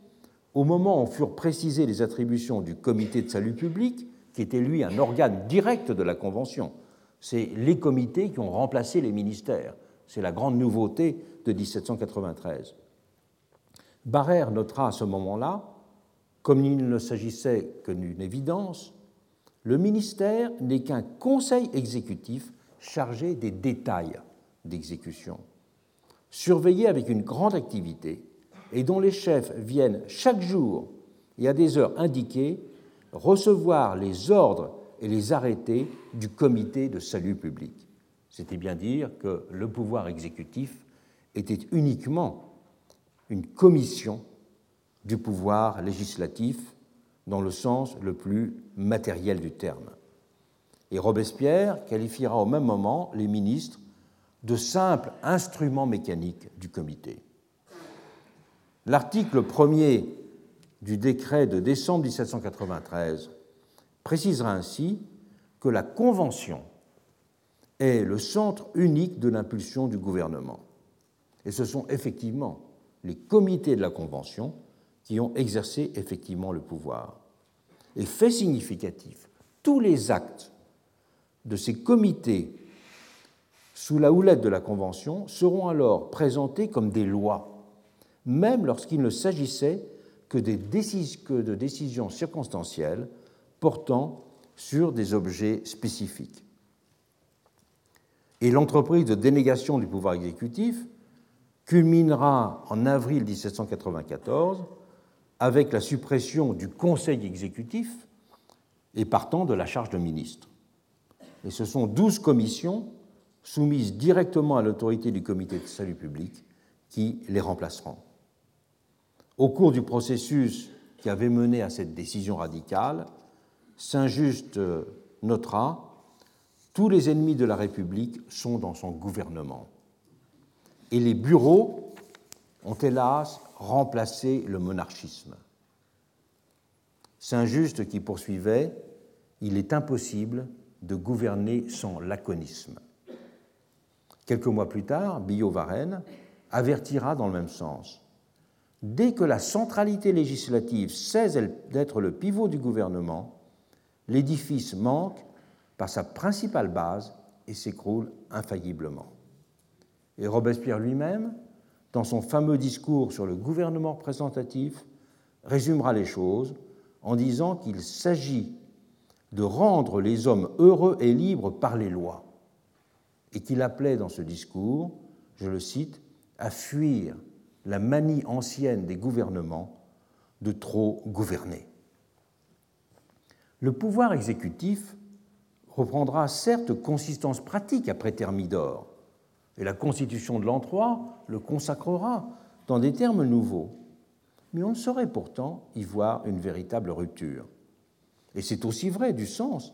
au moment où furent précisées les attributions du comité de salut public, qui était lui un organe direct de la Convention, c'est les comités qui ont remplacé les ministères. C'est la grande nouveauté de 1793. Barrère notera à ce moment-là, comme il ne s'agissait que d'une évidence, le ministère n'est qu'un conseil exécutif chargé des détails d'exécution, surveillé avec une grande activité et dont les chefs viennent chaque jour et à des heures indiquées recevoir les ordres et les arrêtés du comité de salut public. C'était bien dire que le pouvoir exécutif était uniquement une commission du pouvoir législatif dans le sens le plus matériel du terme. Et Robespierre qualifiera au même moment les ministres de simples instruments mécaniques du comité. L'article 1er du décret de décembre 1793 précisera ainsi que la Convention est le centre unique de l'impulsion du gouvernement. Et ce sont effectivement les comités de la Convention qui ont exercé effectivement le pouvoir. Et fait significatif, tous les actes de ces comités sous la houlette de la Convention seront alors présentés comme des lois, même lorsqu'il ne s'agissait que, que de décisions circonstancielles portant sur des objets spécifiques. Et l'entreprise de dénégation du pouvoir exécutif culminera en avril 1794 avec la suppression du Conseil exécutif et partant de la charge de ministre. Et ce sont douze commissions soumises directement à l'autorité du comité de salut public qui les remplaceront. Au cours du processus qui avait mené à cette décision radicale, Saint-Just notera Tous les ennemis de la République sont dans son gouvernement. Et les bureaux ont hélas remplacé le monarchisme. Saint-Just qui poursuivait Il est impossible de gouverner sans laconisme. Quelques mois plus tard, Billot-Varenne avertira dans le même sens. Dès que la centralité législative cesse d'être le pivot du gouvernement, l'édifice manque par sa principale base et s'écroule infailliblement. Et Robespierre lui-même, dans son fameux discours sur le gouvernement représentatif, résumera les choses en disant qu'il s'agit de rendre les hommes heureux et libres par les lois, et qu'il appelait dans ce discours, je le cite, à fuir la manie ancienne des gouvernements de trop gouverner. Le pouvoir exécutif reprendra certes consistance pratique après Thermidor, et la Constitution de l'an 3 le consacrera dans des termes nouveaux, mais on ne saurait pourtant y voir une véritable rupture. Et c'est aussi vrai du sens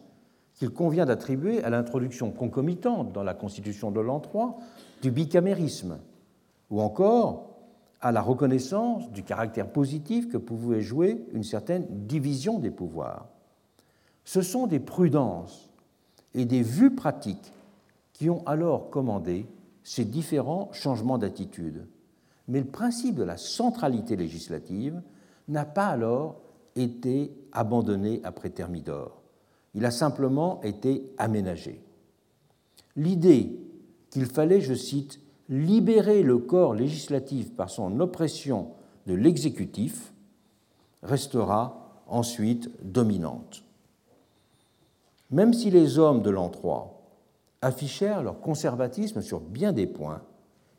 qu'il convient d'attribuer à l'introduction concomitante dans la Constitution de l'an 3 du bicamérisme, ou encore à la reconnaissance du caractère positif que pouvait jouer une certaine division des pouvoirs ce sont des prudences et des vues pratiques qui ont alors commandé ces différents changements d'attitude. Mais le principe de la centralité législative n'a pas alors été abandonné après Thermidor. Il a simplement été aménagé. L'idée qu'il fallait, je cite, libérer le corps législatif par son oppression de l'exécutif restera ensuite dominante. Même si les hommes de l'an 3 affichèrent leur conservatisme sur bien des points,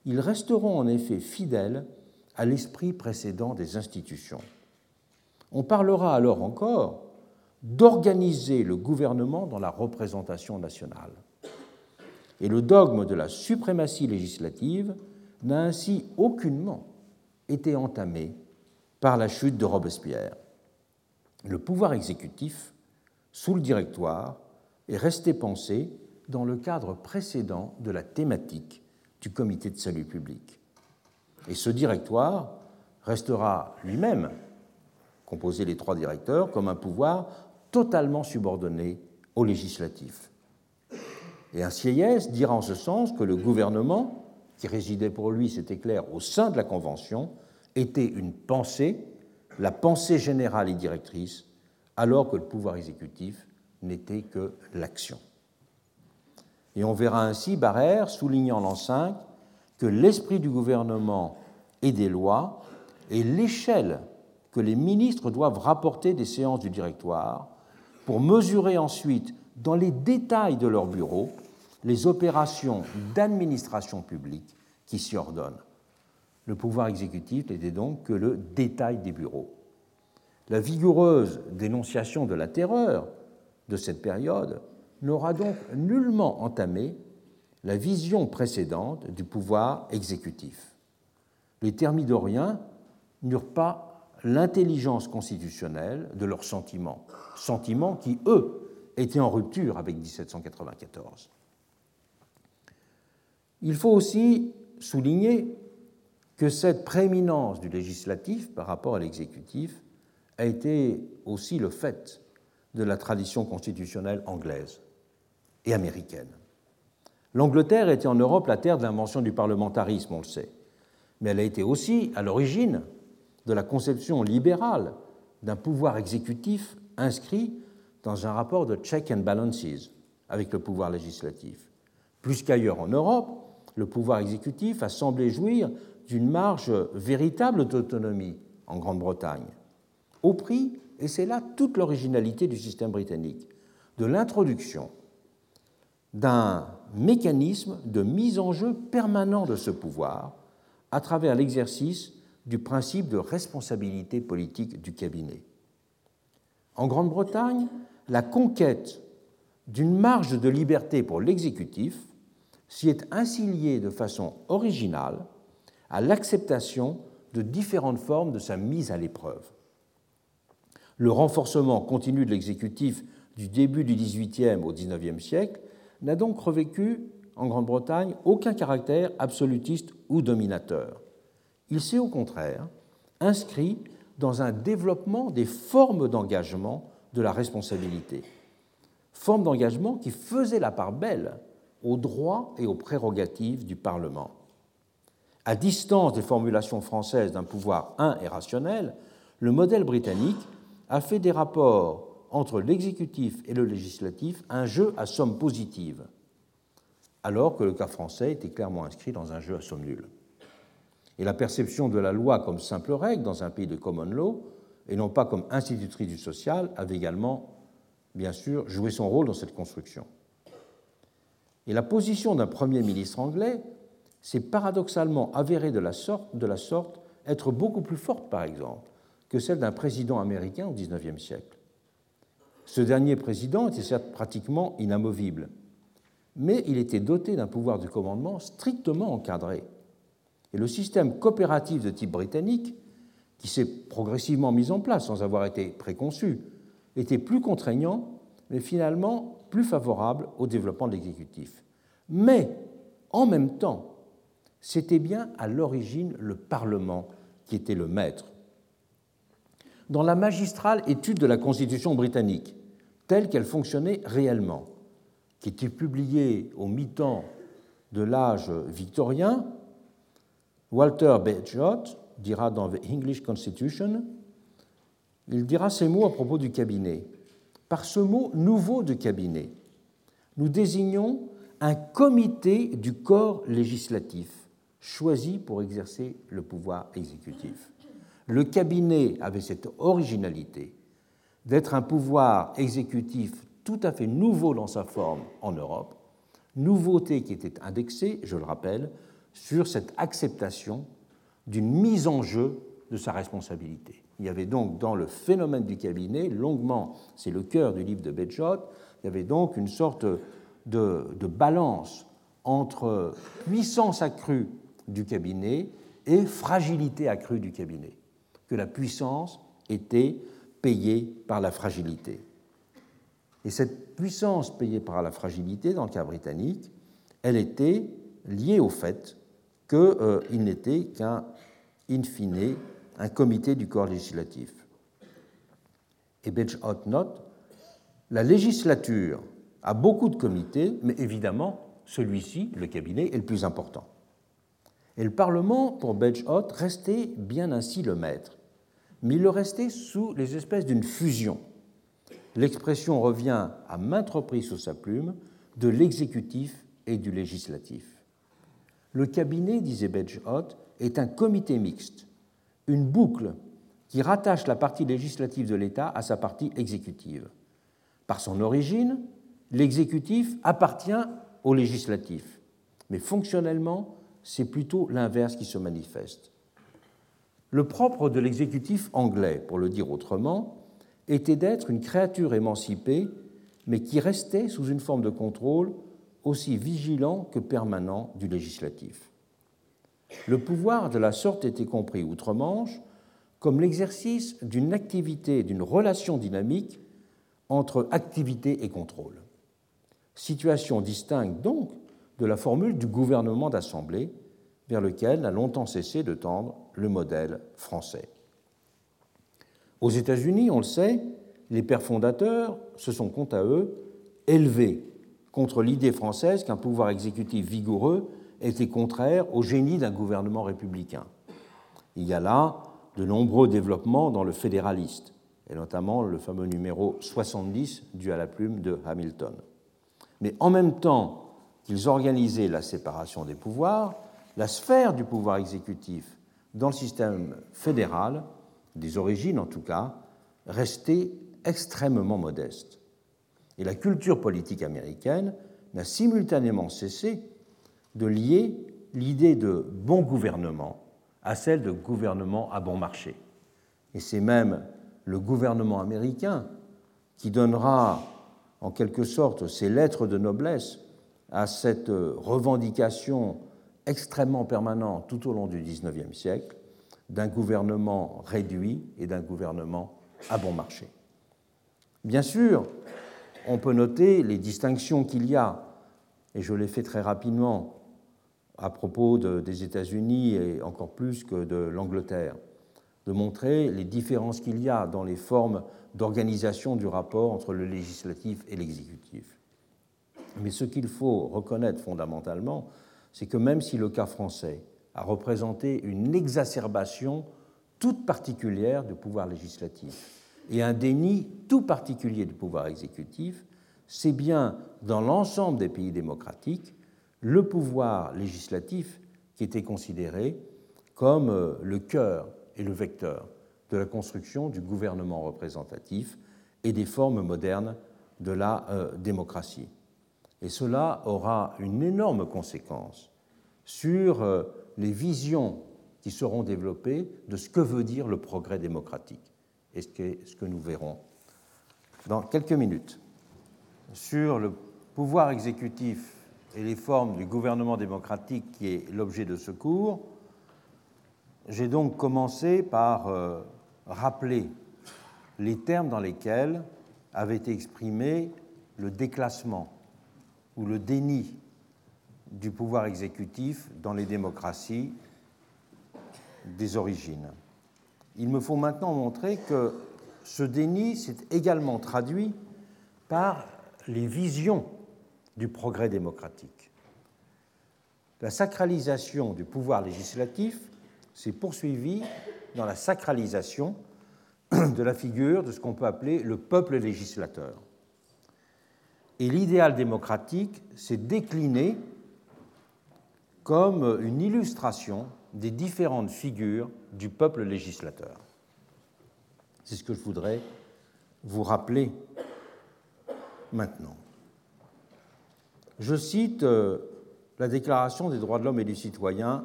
ils resteront en effet fidèles à l'esprit précédent des institutions. On parlera alors encore d'organiser le gouvernement dans la représentation nationale. Et le dogme de la suprématie législative n'a ainsi aucunement été entamé par la chute de Robespierre. Le pouvoir exécutif, sous le directoire, est resté pensé dans le cadre précédent de la thématique du comité de salut public. Et ce directoire restera lui-même, composé des trois directeurs, comme un pouvoir totalement subordonné au législatif. Et un Sieyès dira en ce sens que le gouvernement, qui résidait pour lui, c'était clair, au sein de la Convention, était une pensée, la pensée générale et directrice, alors que le pouvoir exécutif n'était que l'action. Et on verra ainsi Barrère soulignant l'an 5 que l'esprit du gouvernement et des lois est l'échelle que les ministres doivent rapporter des séances du directoire pour mesurer ensuite, dans les détails de leur bureau, les opérations d'administration publique qui s'y ordonnent. Le pouvoir exécutif n'était donc que le détail des bureaux. La vigoureuse dénonciation de la terreur de cette période n'aura donc nullement entamé la vision précédente du pouvoir exécutif. Les thermidoriens n'eurent pas l'intelligence constitutionnelle de leurs sentiments, sentiments qui, eux, étaient en rupture avec 1794. Il faut aussi souligner que cette prééminence du législatif par rapport à l'exécutif a été aussi le fait de la tradition constitutionnelle anglaise et américaine. L'Angleterre était en Europe la terre de l'invention du parlementarisme, on le sait, mais elle a été aussi à l'origine de la conception libérale d'un pouvoir exécutif inscrit dans un rapport de check and balances avec le pouvoir législatif. Plus qu'ailleurs en Europe, le pouvoir exécutif a semblé jouir d'une marge véritable d'autonomie en Grande-Bretagne, au prix, et c'est là toute l'originalité du système britannique, de l'introduction d'un mécanisme de mise en jeu permanent de ce pouvoir à travers l'exercice du principe de responsabilité politique du cabinet. En Grande-Bretagne, la conquête d'une marge de liberté pour l'exécutif s'y est ainsi liée de façon originale à l'acceptation de différentes formes de sa mise à l'épreuve. Le renforcement continu de l'exécutif du début du XVIIIe au XIXe siècle n'a donc revêtu en Grande-Bretagne aucun caractère absolutiste ou dominateur. Il s'est au contraire inscrit dans un développement des formes d'engagement de la responsabilité, formes d'engagement qui faisaient la part belle aux droits et aux prérogatives du Parlement. À distance des formulations françaises d'un pouvoir un et rationnel, le modèle britannique a fait des rapports entre l'exécutif et le législatif un jeu à somme positive, alors que le cas français était clairement inscrit dans un jeu à somme nulle. Et la perception de la loi comme simple règle dans un pays de common law, et non pas comme institutrice du social, avait également, bien sûr, joué son rôle dans cette construction. Et la position d'un Premier ministre anglais s'est paradoxalement avérée de la, sorte, être beaucoup plus forte, par exemple, que celle d'un président américain au XIXe siècle. Ce dernier président était certes pratiquement inamovible, mais il était doté d'un pouvoir de commandement strictement encadré. Et le système coopératif de type britannique, qui s'est progressivement mis en place sans avoir été préconçu, était plus contraignant, mais finalement plus favorable au développement de l'exécutif. Mais, en même temps, c'était bien à l'origine le Parlement qui était le maître. Dans la magistrale étude de la Constitution britannique, telle qu'elle fonctionnait réellement, qui était publiée au mi-temps de l'âge victorien, Walter Bagehot dira dans The English Constitution, il dira ces mots à propos du cabinet. Par ce mot nouveau de cabinet, nous désignons un comité du corps législatif choisi pour exercer le pouvoir exécutif. Le cabinet avait cette originalité d'être un pouvoir exécutif tout à fait nouveau dans sa forme en Europe, nouveauté qui était indexée, je le rappelle, sur cette acceptation d'une mise en jeu de sa responsabilité. Il y avait donc dans le phénomène du cabinet, longuement, c'est le cœur du livre de Bedjot, il y avait donc une sorte de, de balance entre puissance accrue du cabinet et fragilité accrue du cabinet, que la puissance était payée par la fragilité. Et cette puissance payée par la fragilité, dans le cas britannique, elle était liée au fait qu'il euh, n'était qu'un, in fine, un comité du corps législatif. Et Bedgehout note la législature a beaucoup de comités, mais évidemment, celui-ci, le cabinet, est le plus important. Et le Parlement, pour Bedgehout, restait bien ainsi le maître, mais il le restait sous les espèces d'une fusion. L'expression revient à maintes reprises sous sa plume de l'exécutif et du législatif. Le cabinet, disait Bedgehout, est un comité mixte, une boucle qui rattache la partie législative de l'État à sa partie exécutive. Par son origine, l'exécutif appartient au législatif, mais fonctionnellement, c'est plutôt l'inverse qui se manifeste. Le propre de l'exécutif anglais, pour le dire autrement, était d'être une créature émancipée, mais qui restait sous une forme de contrôle aussi vigilant que permanent du législatif. Le pouvoir de la sorte était compris outre-Manche comme l'exercice d'une activité, d'une relation dynamique entre activité et contrôle. Situation distincte donc de la formule du gouvernement d'assemblée vers lequel n'a longtemps cessé de tendre le modèle français. Aux États-Unis, on le sait, les pères fondateurs se sont, quant à eux, élevés contre l'idée française qu'un pouvoir exécutif vigoureux était contraire au génie d'un gouvernement républicain. Il y a là de nombreux développements dans le fédéraliste, et notamment le fameux numéro 70 dû à la plume de Hamilton. Mais en même temps qu'ils organisaient la séparation des pouvoirs, la sphère du pouvoir exécutif dans le système fédéral, des origines en tout cas, restait extrêmement modeste. Et la culture politique américaine n'a simultanément cessé de lier l'idée de bon gouvernement à celle de gouvernement à bon marché. Et c'est même le gouvernement américain qui donnera en quelque sorte ses lettres de noblesse à cette revendication extrêmement permanente tout au long du XIXe siècle d'un gouvernement réduit et d'un gouvernement à bon marché. Bien sûr, on peut noter les distinctions qu'il y a, et je l'ai fait très rapidement à propos des États-Unis et encore plus que de l'Angleterre, de montrer les différences qu'il y a dans les formes d'organisation du rapport entre le législatif et l'exécutif. Mais ce qu'il faut reconnaître fondamentalement, c'est que même si le cas français a représenté une exacerbation toute particulière du pouvoir législatif et un déni tout particulier du pouvoir exécutif, c'est bien dans l'ensemble des pays démocratiques le pouvoir législatif qui était considéré comme euh, le cœur et le vecteur de la construction du gouvernement représentatif et des formes modernes de la euh, démocratie. Et cela aura une énorme conséquence sur euh, les visions qui seront développées de ce que veut dire le progrès démocratique, et ce que nous verrons dans quelques minutes. Sur le pouvoir exécutif et les formes du gouvernement démocratique qui est l'objet de ce cours, j'ai donc commencé par euh, rappeler les termes dans lesquels avait été exprimé le déclassement ou le déni du pouvoir exécutif dans les démocraties des origines. Il me faut maintenant montrer que ce déni s'est également traduit par les visions du progrès démocratique. La sacralisation du pouvoir législatif s'est poursuivie dans la sacralisation de la figure de ce qu'on peut appeler le peuple législateur. Et l'idéal démocratique s'est décliné comme une illustration des différentes figures du peuple législateur. C'est ce que je voudrais vous rappeler maintenant. Je cite euh, la Déclaration des droits de l'homme et du citoyen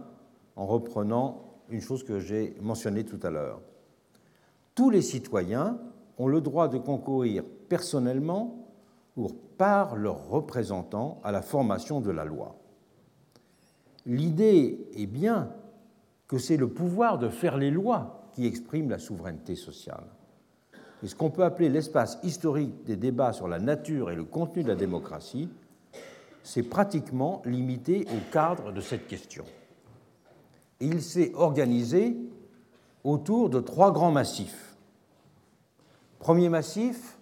en reprenant une chose que j'ai mentionnée tout à l'heure. Tous les citoyens ont le droit de concourir personnellement par leurs représentants à la formation de la loi. L'idée est bien que c'est le pouvoir de faire les lois qui exprime la souveraineté sociale. Et ce qu'on peut appeler l'espace historique des débats sur la nature et le contenu de la démocratie, c'est pratiquement limité au cadre de cette question. Il s'est organisé autour de trois grands massifs. Premier massif,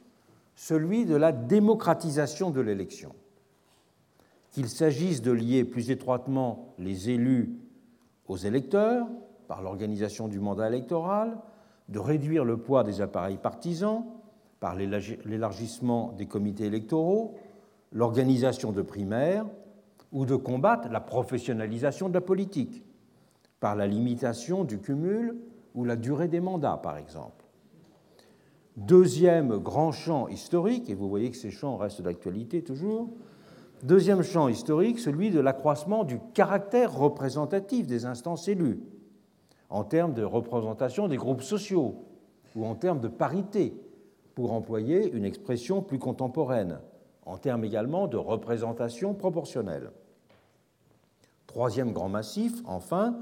celui de la démocratisation de l'élection. Qu'il s'agisse de lier plus étroitement les élus aux électeurs par l'organisation du mandat électoral, de réduire le poids des appareils partisans par l'élargissement des comités électoraux, l'organisation de primaires, ou de combattre la professionnalisation de la politique par la limitation du cumul ou la durée des mandats, par exemple. Deuxième grand champ historique, et vous voyez que ces champs restent d'actualité toujours, deuxième champ historique, celui de l'accroissement du caractère représentatif des instances élues, en termes de représentation des groupes sociaux ou en termes de parité, pour employer une expression plus contemporaine, en termes également de représentation proportionnelle. Troisième grand massif, enfin,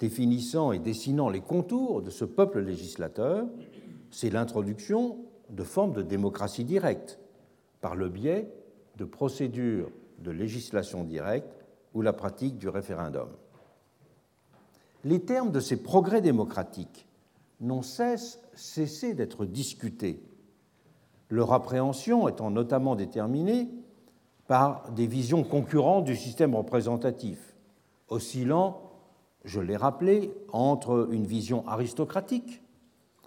définissant et dessinant les contours de ce peuple législateur, c'est l'introduction de formes de démocratie directe par le biais de procédures de législation directe ou la pratique du référendum. Les termes de ces progrès démocratiques n'ont cessé d'être discutés, leur appréhension étant notamment déterminée par des visions concurrentes du système représentatif, oscillant, je l'ai rappelé, entre une vision aristocratique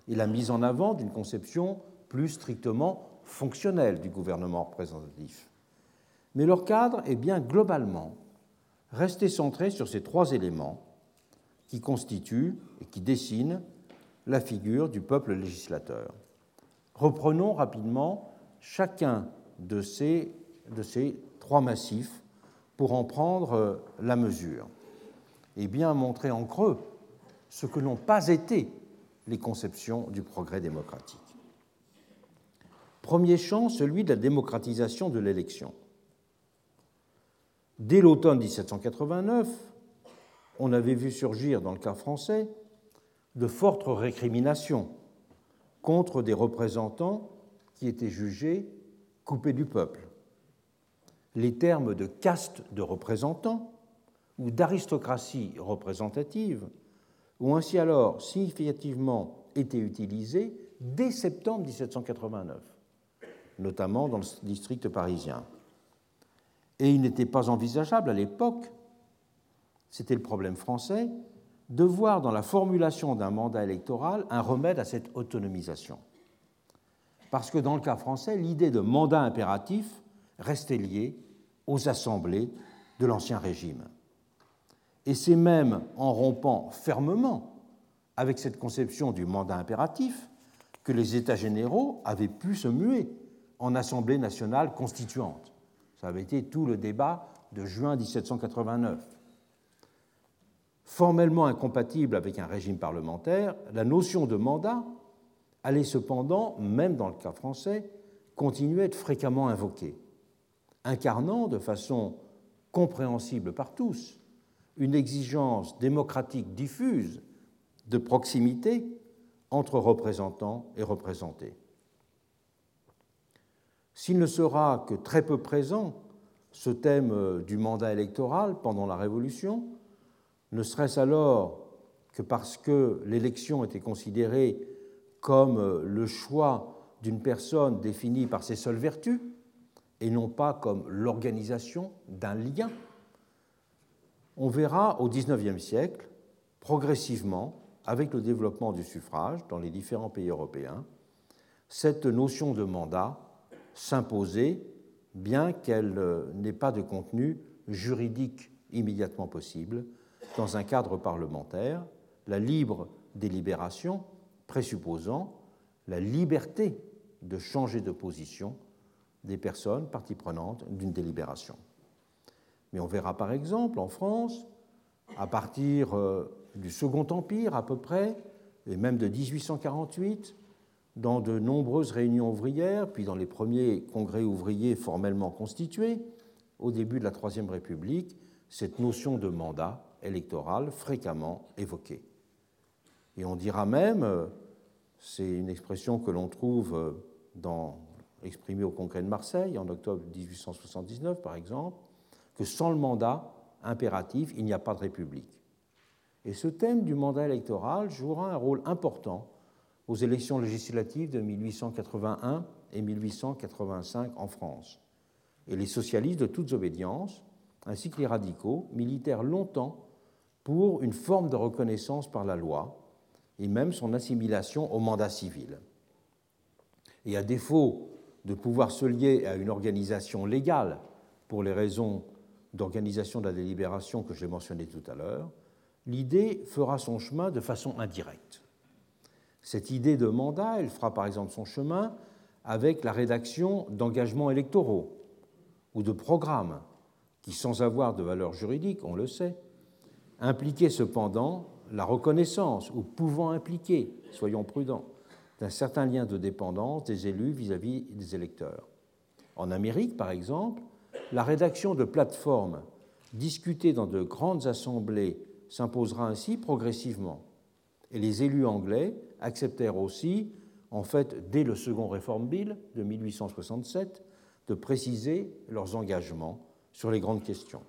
et la mise en avant d'une conception plus strictement fonctionnelle du gouvernement représentatif. Mais leur cadre est bien globalement resté centré sur ces trois éléments qui constituent et qui dessinent la figure du peuple législateur. Reprenons rapidement chacun de ces, trois massifs pour en prendre la mesure et bien montrer en creux ce que n'ont pas été les conceptions du progrès démocratique. Premier champ, celui de la démocratisation de l'élection. Dès l'automne 1789, on avait vu surgir dans le cas français de fortes récriminations contre des représentants qui étaient jugés coupés du peuple. Les termes de caste de représentants ou d'aristocratie représentative ont ainsi alors significativement été utilisés dès septembre 1789, notamment dans le district parisien. Et il n'était pas envisageable à l'époque, c'était le problème français, de voir dans la formulation d'un mandat électoral un remède à cette autonomisation. Parce que dans le cas français, l'idée de mandat impératif restait liée aux assemblées de l'Ancien Régime. Et c'est même en rompant fermement avec cette conception du mandat impératif que les États généraux avaient pu se muer en Assemblée nationale constituante. Ça avait été tout le débat de juin 1789. Formellement incompatible avec un régime parlementaire, la notion de mandat allait cependant, même dans le cas français, continuer à être fréquemment invoquée, incarnant de façon compréhensible par tous une exigence démocratique diffuse de proximité entre représentants et représentés. S'il ne sera que très peu présent, ce thème du mandat électoral pendant la Révolution, ne serait-ce alors que parce que l'élection était considérée comme le choix d'une personne définie par ses seules vertus, et non pas comme l'organisation d'un lien on verra au XIXe siècle, progressivement, avec le développement du suffrage dans les différents pays européens, cette notion de mandat s'imposer, bien qu'elle euh, n'ait pas de contenu juridique immédiatement possible, dans un cadre parlementaire, la libre délibération présupposant la liberté de changer de position des personnes parties prenantes d'une délibération. Mais on verra par exemple en France, à partir euh, du Second Empire à peu près, et même de 1848, dans de nombreuses réunions ouvrières, puis dans les premiers congrès ouvriers formellement constitués, au début de la Troisième République, cette notion de mandat électoral fréquemment évoquée. Et on dira même, euh, c'est une expression que l'on trouve euh, dans, exprimée au Congrès de Marseille en octobre 1879 par exemple, que sans le mandat impératif, il n'y a pas de république. Et ce thème du mandat électoral jouera un rôle important aux élections législatives de 1881 et 1885 en France. Et les socialistes de toutes obédiences, ainsi que les radicaux, militèrent longtemps pour une forme de reconnaissance par la loi et même son assimilation au mandat civil. Et à défaut de pouvoir se lier à une organisation légale pour les raisons d'organisation de la délibération que j'ai mentionnées tout à l'heure, l'idée fera son chemin de façon indirecte. Cette idée de mandat, elle fera par exemple son chemin avec la rédaction d'engagements électoraux ou de programmes qui, sans avoir de valeur juridique, on le sait, impliquaient cependant la reconnaissance ou pouvant impliquer, soyons prudents, d'un certain lien de dépendance des élus vis-à-vis -vis des électeurs. En Amérique, par exemple, la rédaction de plateformes discutées dans de grandes assemblées s'imposera ainsi progressivement. Et les élus anglais acceptèrent aussi, en fait, dès le second Reform Bill de 1867, de préciser leurs engagements sur les grandes questions.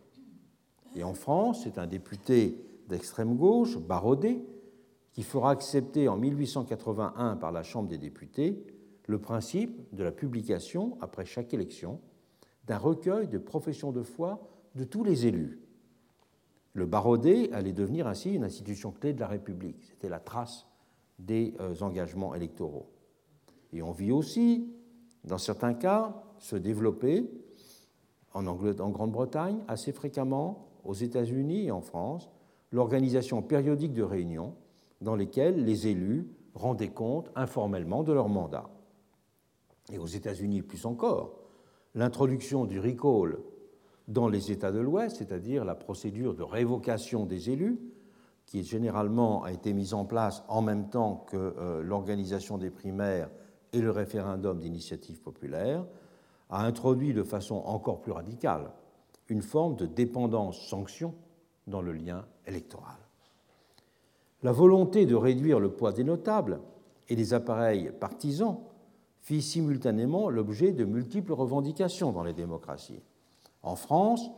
Et en France, c'est un député d'extrême gauche, Barodet, qui fera accepter en 1881 par la Chambre des députés le principe de la publication, après chaque élection, d'un recueil de professions de foi de tous les élus. Le Barodet allait devenir ainsi une institution clé de la République. C'était la trace des euh, engagements électoraux. Et on vit aussi, dans certains cas, se développer en, en Grande-Bretagne assez fréquemment, aux États-Unis et en France, l'organisation périodique de réunions dans lesquelles les élus rendaient compte informellement de leur mandat. Et aux États-Unis plus encore, l'introduction du recall dans les États de l'Ouest, c'est-à-dire la procédure de révocation des élus, qui généralement a été mise en place en même temps que euh, l'organisation des primaires et le référendum d'initiative populaire, a introduit de façon encore plus radicale une forme de dépendance-sanction dans le lien électoral. La volonté de réduire le poids des notables et des appareils partisans fit simultanément l'objet de multiples revendications dans les démocraties. En France,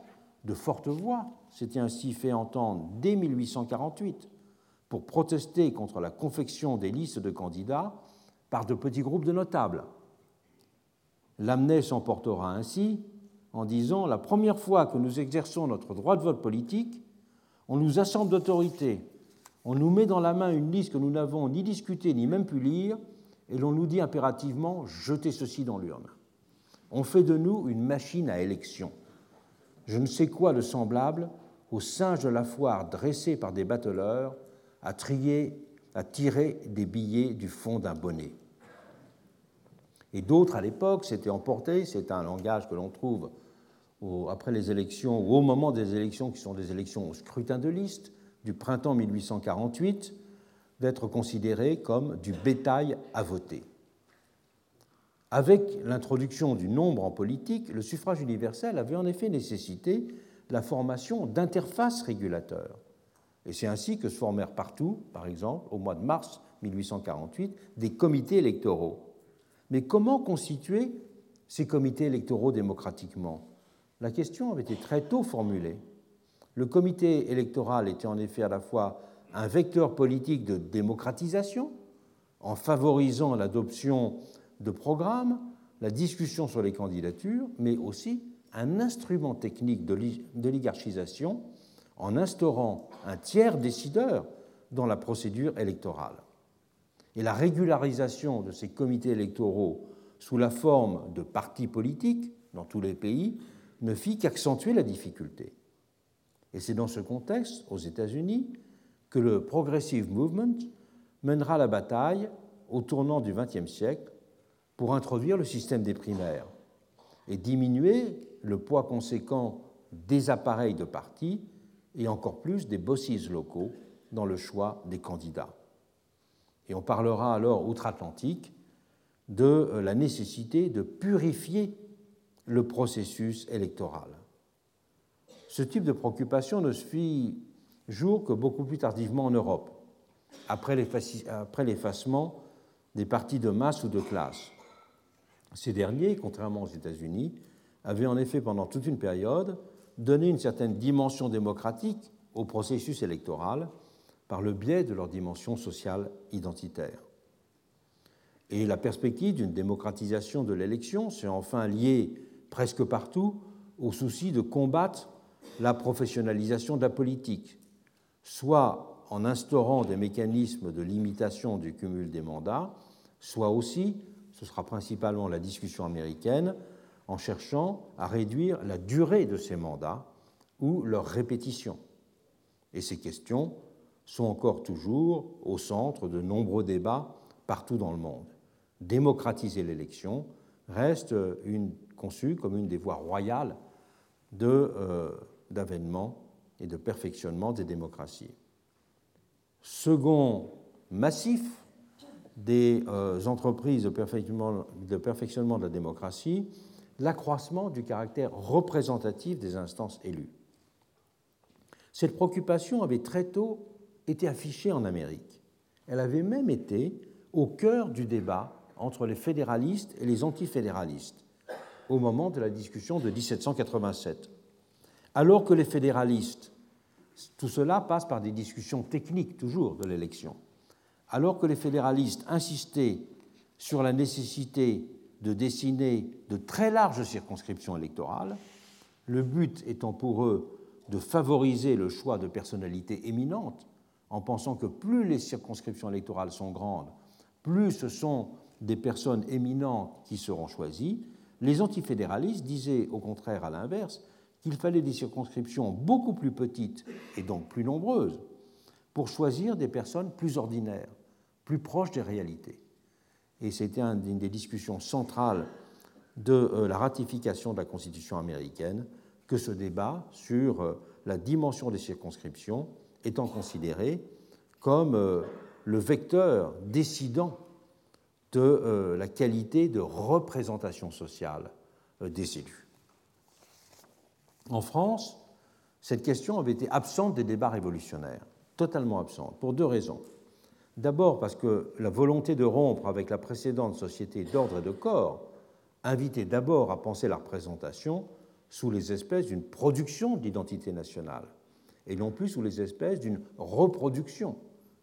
de fortes voix s'étaient ainsi fait entendre dès 1848 pour protester contre la confection des listes de candidats par de petits groupes de notables. Lamennais s'emportera ainsi en disant La première fois que nous exerçons notre droit de vote politique, on nous assemble d'autorité, on nous met dans la main une liste que nous n'avons ni discutée ni même pu lire, et l'on nous dit impérativement jetez ceci dans l'urne. On fait de nous une machine à élection. Je ne sais quoi de semblable au singe de la foire dressé par des bateleurs à, trier, à tirer des billets du fond d'un bonnet. Et d'autres à l'époque s'étaient emportés, c'est un langage que l'on trouve après les élections ou au moment des élections qui sont des élections au scrutin de liste du printemps 1848, d'être considéré comme du bétail à voter. Avec l'introduction du nombre en politique, le suffrage universel avait en effet nécessité la formation d'interfaces régulateurs. Et c'est ainsi que se formèrent partout, par exemple, au mois de mars 1848, des comités électoraux. Mais comment constituer ces comités électoraux démocratiquement? La question avait été très tôt formulée. Le comité électoral était en effet à la fois un vecteur politique de démocratisation en favorisant l'adoption de programmes, la discussion sur les candidatures, mais aussi un instrument technique d'oligarchisation en instaurant un tiers décideur dans la procédure électorale. Et la régularisation de ces comités électoraux sous la forme de partis politiques dans tous les pays ne fit qu'accentuer la difficulté. Et c'est dans ce contexte, aux États-Unis, que le Progressive Movement mènera la bataille au tournant du XXe siècle pour introduire le système des primaires et diminuer le poids conséquent des appareils de parti et encore plus des bosses locaux dans le choix des candidats. Et on parlera alors outre-Atlantique de la nécessité de purifier le processus électoral. Ce type de préoccupation ne se jour que beaucoup plus tardivement en Europe, après l'effacement des partis de masse ou de classe. Ces derniers, contrairement aux États-Unis, avaient en effet pendant toute une période donné une certaine dimension démocratique au processus électoral par le biais de leur dimension sociale identitaire. Et la perspective d'une démocratisation de l'élection s'est enfin liée presque partout au souci de combattre la professionnalisation de la politique, soit en instaurant des mécanismes de limitation du cumul des mandats, soit aussi, ce sera principalement la discussion américaine, en cherchant à réduire la durée de ces mandats ou leur répétition. Et ces questions sont encore toujours au centre de nombreux débats partout dans le monde. Démocratiser l'élection reste une, conçue comme une des voies royales euh, d'avènement et de perfectionnement des démocraties. Second massif des euh, entreprises de perfectionnement, de perfectionnement de la démocratie, l'accroissement du caractère représentatif des instances élues. Cette préoccupation avait très tôt été affichée en Amérique. Elle avait même été au cœur du débat entre les fédéralistes et les antifédéralistes au moment de la discussion de 1787. Alors que les fédéralistes, tout cela passe par des discussions techniques toujours de l'élection, alors que les fédéralistes insistaient sur la nécessité de dessiner de très larges circonscriptions électorales, le but étant pour eux de favoriser le choix de personnalités éminentes, en pensant que plus les circonscriptions électorales sont grandes, plus ce sont des personnes éminentes qui seront choisies, les antifédéralistes disaient au contraire à l'inverse qu'il fallait des circonscriptions beaucoup plus petites et donc plus nombreuses pour choisir des personnes plus ordinaires, plus proches des réalités. Et c'était une des discussions centrales de euh, la ratification de la Constitution américaine que ce débat sur euh, la dimension des circonscriptions étant considéré comme euh, le vecteur décidant de la qualité de représentation sociale des élus. En France, cette question avait été absente des débats révolutionnaires, totalement absente, pour deux raisons. D'abord parce que la volonté de rompre avec la précédente société d'ordre et de corps invitait d'abord à penser la représentation sous les espèces d'une production d'identité nationale et non plus sous les espèces d'une reproduction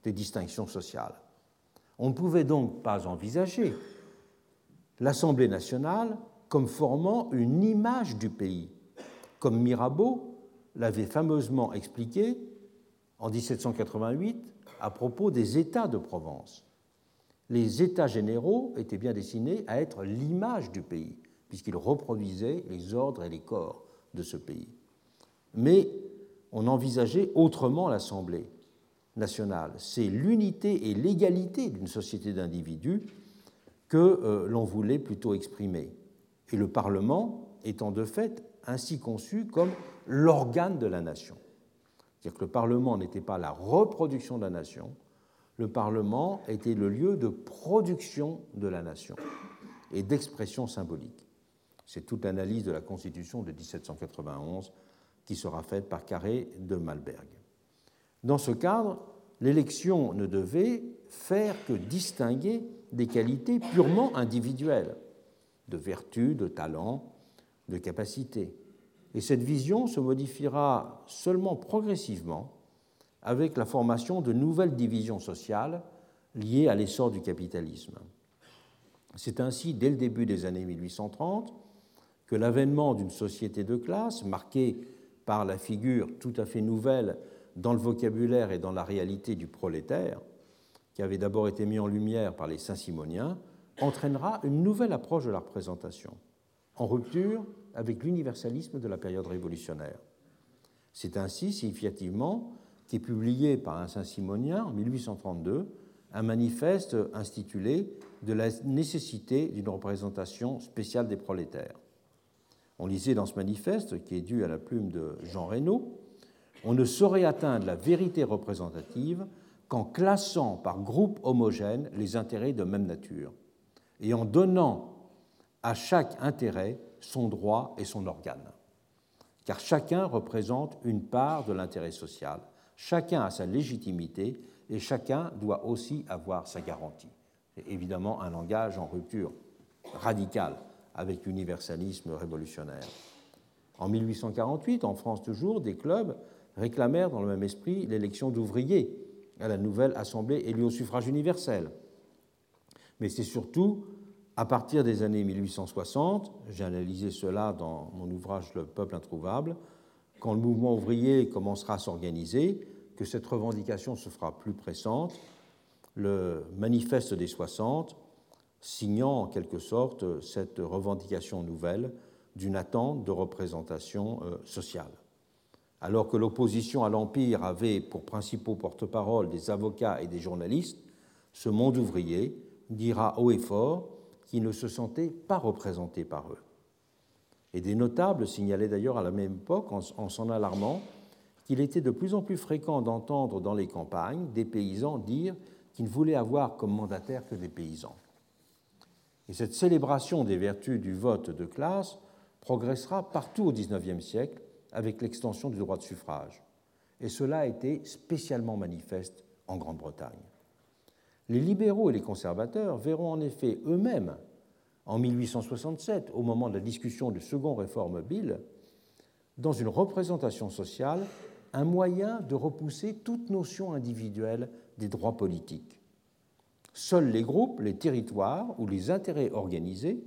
des distinctions sociales. On ne pouvait donc pas envisager l'Assemblée nationale comme formant une image du pays, comme Mirabeau l'avait fameusement expliqué en 1788 à propos des États de Provence. Les États généraux étaient bien destinés à être l'image du pays, puisqu'ils reproduisaient les ordres et les corps de ce pays. Mais on envisageait autrement l'Assemblée nationale. C'est l'unité et l'égalité d'une société d'individus que euh, l'on voulait plutôt exprimer. Et le Parlement étant de fait ainsi conçu comme l'organe de la nation. C'est-à-dire que le Parlement n'était pas la reproduction de la nation, le Parlement était le lieu de production de la nation et d'expression symbolique. C'est toute l'analyse de la Constitution de 1791 qui sera faite par Carré de Malberg. Dans ce cadre, l'élection ne devait faire que distinguer des qualités purement individuelles, de vertu, de talent, de capacité. Et cette vision se modifiera seulement progressivement avec la formation de nouvelles divisions sociales liées à l'essor du capitalisme. C'est ainsi, dès le début des années 1830, que l'avènement d'une société de classe, marquée par la figure tout à fait nouvelle dans le vocabulaire et dans la réalité du prolétaire, qui avait d'abord été mis en lumière par les Saint-Simoniens, entraînera une nouvelle approche de la représentation, en rupture avec l'universalisme de la période révolutionnaire. C'est ainsi, significativement, qu'est publié par un Saint-Simonien en 1832 un manifeste intitulé De la nécessité d'une représentation spéciale des prolétaires. On lisait dans ce manifeste, qui est dû à la plume de Jean Reynaud, On ne saurait atteindre la vérité représentative qu'en classant par groupe homogène les intérêts de même nature et en donnant à chaque intérêt son droit et son organe. car chacun représente une part de l'intérêt social, chacun a sa légitimité et chacun doit aussi avoir sa garantie. C'est évidemment un langage en rupture radicale avec l'universalisme révolutionnaire. En 1848, en France toujours, des clubs réclamèrent dans le même esprit l'élection d'ouvriers à la nouvelle Assemblée élue au suffrage universel. Mais c'est surtout à partir des années 1860, j'ai analysé cela dans mon ouvrage Le peuple introuvable, quand le mouvement ouvrier commencera à s'organiser, que cette revendication se fera plus pressante. Le manifeste des 60 signant en quelque sorte cette revendication nouvelle d'une attente de représentation euh, sociale. Alors que l'opposition à l'Empire avait pour principaux porte-parole des avocats et des journalistes, ce monde ouvrier dira haut et fort qu'il ne se sentait pas représenté par eux. Et des notables signalaient d'ailleurs à la même époque, en s'en alarmant, qu'il était de plus en plus fréquent d'entendre dans les campagnes des paysans dire qu'ils ne voulaient avoir comme mandataire que des paysans. Et cette célébration des vertus du vote de classe progressera partout au XIXe siècle avec l'extension du droit de suffrage. Et cela a été spécialement manifeste en Grande-Bretagne. Les libéraux et les conservateurs verront en effet eux-mêmes, en 1867, au moment de la discussion du second réforme Bill, dans une représentation sociale, un moyen de repousser toute notion individuelle des droits politiques. Seuls les groupes, les territoires ou les intérêts organisés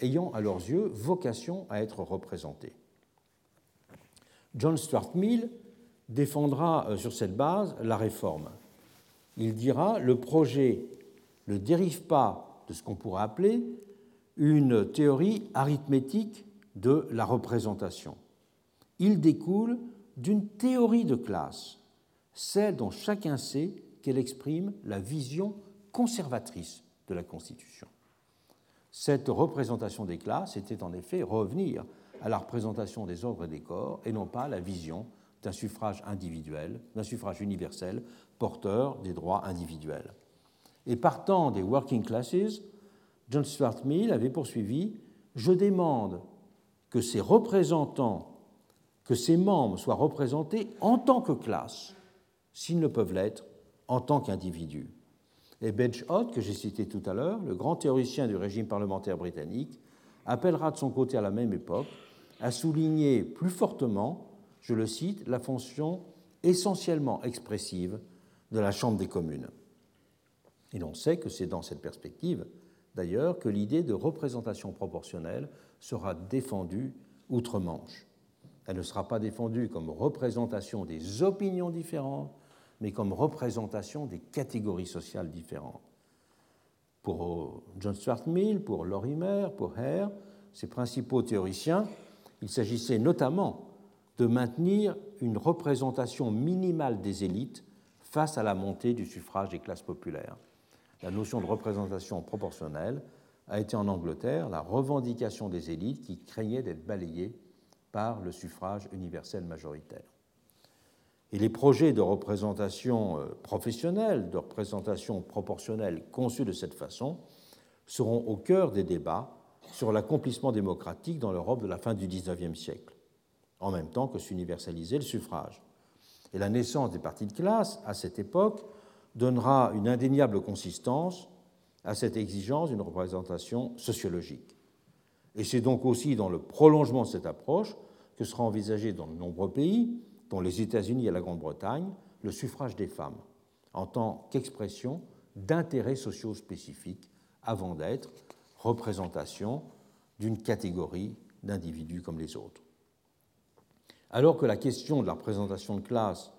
ayant à leurs yeux vocation à être représentés. John Stuart Mill défendra euh, sur cette base la réforme. Il dira le projet ne dérive pas de ce qu'on pourrait appeler une théorie arithmétique de la représentation. Il découle d'une théorie de classe, celle dont chacun sait qu'elle exprime la vision conservatrice de la Constitution. Cette représentation des classes était en effet revenir à la représentation des ordres et des corps et non pas à la vision d'un suffrage individuel, d'un suffrage universel porteur des droits individuels. Et partant des working classes, John Stuart Mill avait poursuivi Je demande que ces représentants, que ces membres soient représentés en tant que classe, s'ils ne peuvent l'être en tant qu'individus. Et Bedgehout, que j'ai cité tout à l'heure, le grand théoricien du régime parlementaire britannique, appellera de son côté à la même époque à souligner plus fortement, je le cite, la fonction essentiellement expressive de la Chambre des communes. Et l'on sait que c'est dans cette perspective, d'ailleurs, que l'idée de représentation proportionnelle sera défendue outre-Manche. Elle ne sera pas défendue comme représentation des opinions différentes, mais comme représentation des catégories sociales différentes. Pour John Stuart Mill, pour Lorimer, pour Hare, ses principaux théoriciens, il s'agissait notamment de maintenir une représentation minimale des élites face à la montée du suffrage des classes populaires. La notion de représentation proportionnelle a été en Angleterre la revendication des élites qui craignaient d'être balayées par le suffrage universel majoritaire. Et les projets de représentation euh, professionnelle, de représentation proportionnelle conçus de cette façon seront au cœur des débats sur l'accomplissement démocratique dans l'Europe de la fin du XIXe siècle, en même temps que s'universaliser le suffrage. Et la naissance des partis de classe, à cette époque, donnera une indéniable consistance à cette exigence d'une représentation sociologique. Et c'est donc aussi dans le prolongement de cette approche que sera envisagé dans de nombreux pays dont les États-Unis et la Grande-Bretagne, le suffrage des femmes en tant qu'expression d'intérêts sociaux spécifiques avant d'être représentation d'une catégorie d'individus comme les autres. Alors que la question de la représentation de classe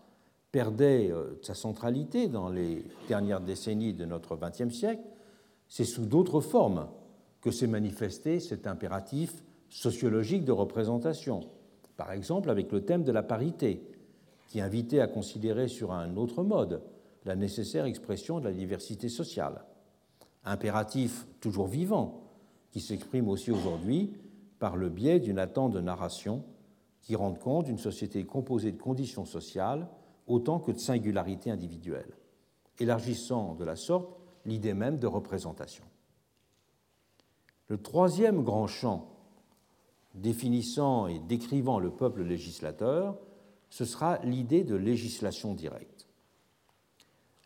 perdait euh, sa centralité dans les dernières décennies de notre XXe siècle, c'est sous d'autres formes que s'est manifesté cet impératif sociologique de représentation, par exemple avec le thème de la parité, qui invitait à considérer sur un autre mode la nécessaire expression de la diversité sociale. Impératif toujours vivant, qui s'exprime aussi aujourd'hui par le biais d'une attente de narration qui rend compte d'une société composée de conditions sociales autant que de singularités individuelles, élargissant de la sorte l'idée même de représentation. Le troisième grand champ définissant et décrivant le peuple législateur, ce sera l'idée de législation directe.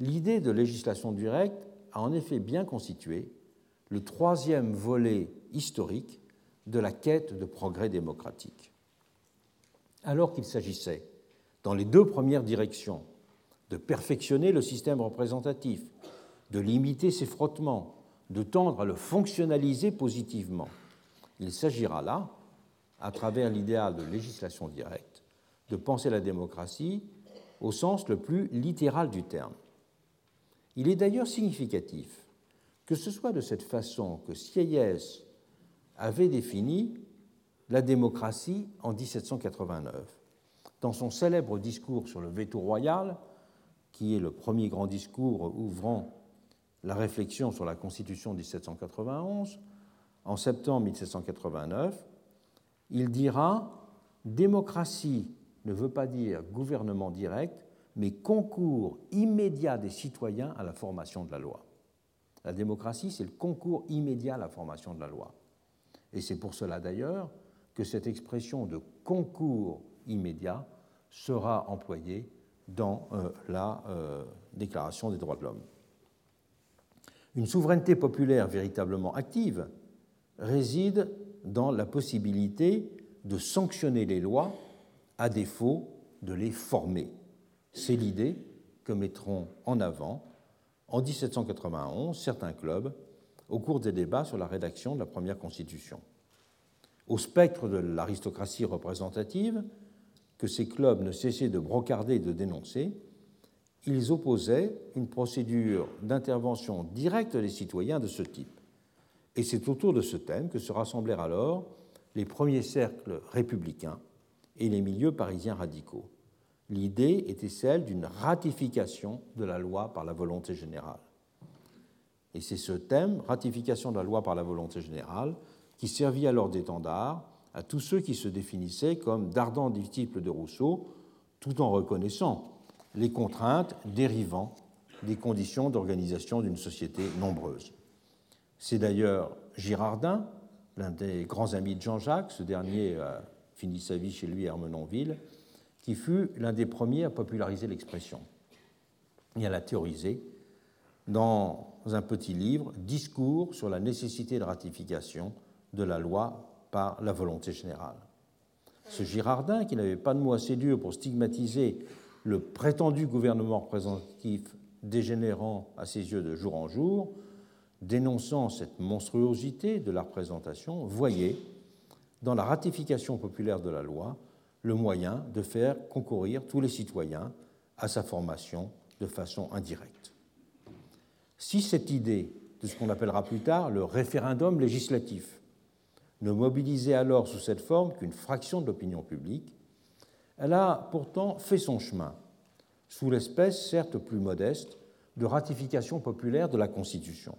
L'idée de législation directe a en effet bien constitué le troisième volet historique de la quête de progrès démocratique. Alors qu'il s'agissait, dans les deux premières directions, de perfectionner le système représentatif, de limiter ses frottements, de tendre à le fonctionnaliser positivement, il s'agira là, à travers l'idéal de législation directe, de penser la démocratie au sens le plus littéral du terme. Il est d'ailleurs significatif que ce soit de cette façon que Sieyès avait défini la démocratie en 1789. Dans son célèbre discours sur le veto royal, qui est le premier grand discours ouvrant la réflexion sur la Constitution de 1791, en septembre 1789, il dira Démocratie ne veut pas dire gouvernement direct, mais concours immédiat des citoyens à la formation de la loi. La démocratie, c'est le concours immédiat à la formation de la loi. Et c'est pour cela d'ailleurs que cette expression de concours immédiat sera employée dans euh, la euh, Déclaration des droits de l'homme. Une souveraineté populaire véritablement active réside dans la possibilité de sanctionner les lois à défaut de les former. C'est l'idée que mettront en avant en 1791 certains clubs au cours des débats sur la rédaction de la première Constitution. Au spectre de l'aristocratie représentative, que ces clubs ne cessaient de brocarder et de dénoncer, ils opposaient une procédure d'intervention directe des citoyens de ce type. Et c'est autour de ce thème que se rassemblèrent alors les premiers cercles républicains et les milieux parisiens radicaux. L'idée était celle d'une ratification de la loi par la volonté générale. Et c'est ce thème, ratification de la loi par la volonté générale, qui servit alors d'étendard à tous ceux qui se définissaient comme d'ardents disciples de Rousseau, tout en reconnaissant les contraintes dérivant des conditions d'organisation d'une société nombreuse. C'est d'ailleurs Girardin, l'un des grands amis de Jean-Jacques, ce dernier a fini sa vie chez lui à Hermenonville, qui fut l'un des premiers à populariser l'expression et à la théoriser dans un petit livre, Discours sur la nécessité de ratification de la loi par la volonté générale. Ce Girardin, qui n'avait pas de mots assez durs pour stigmatiser le prétendu gouvernement représentatif dégénérant à ses yeux de jour en jour, dénonçant cette monstruosité de la représentation, voyait dans la ratification populaire de la loi le moyen de faire concourir tous les citoyens à sa formation de façon indirecte. Si cette idée de ce qu'on appellera plus tard le référendum législatif ne mobilisait alors sous cette forme qu'une fraction de l'opinion publique, elle a pourtant fait son chemin, sous l'espèce certes plus modeste de ratification populaire de la Constitution.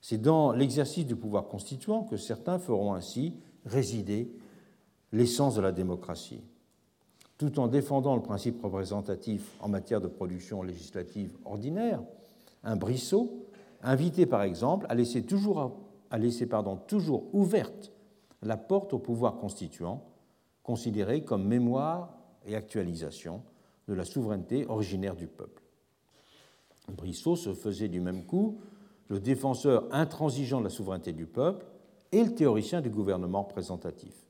C'est dans l'exercice du pouvoir constituant que certains feront ainsi résider l'essence de la démocratie. Tout en défendant le principe représentatif en matière de production législative ordinaire, un Brissot, invité par exemple à laisser toujours, à laisser, pardon, toujours ouverte la porte au pouvoir constituant, considéré comme mémoire et actualisation de la souveraineté originaire du peuple. Brissot se faisait du même coup le défenseur intransigeant de la souveraineté du peuple et le théoricien du gouvernement représentatif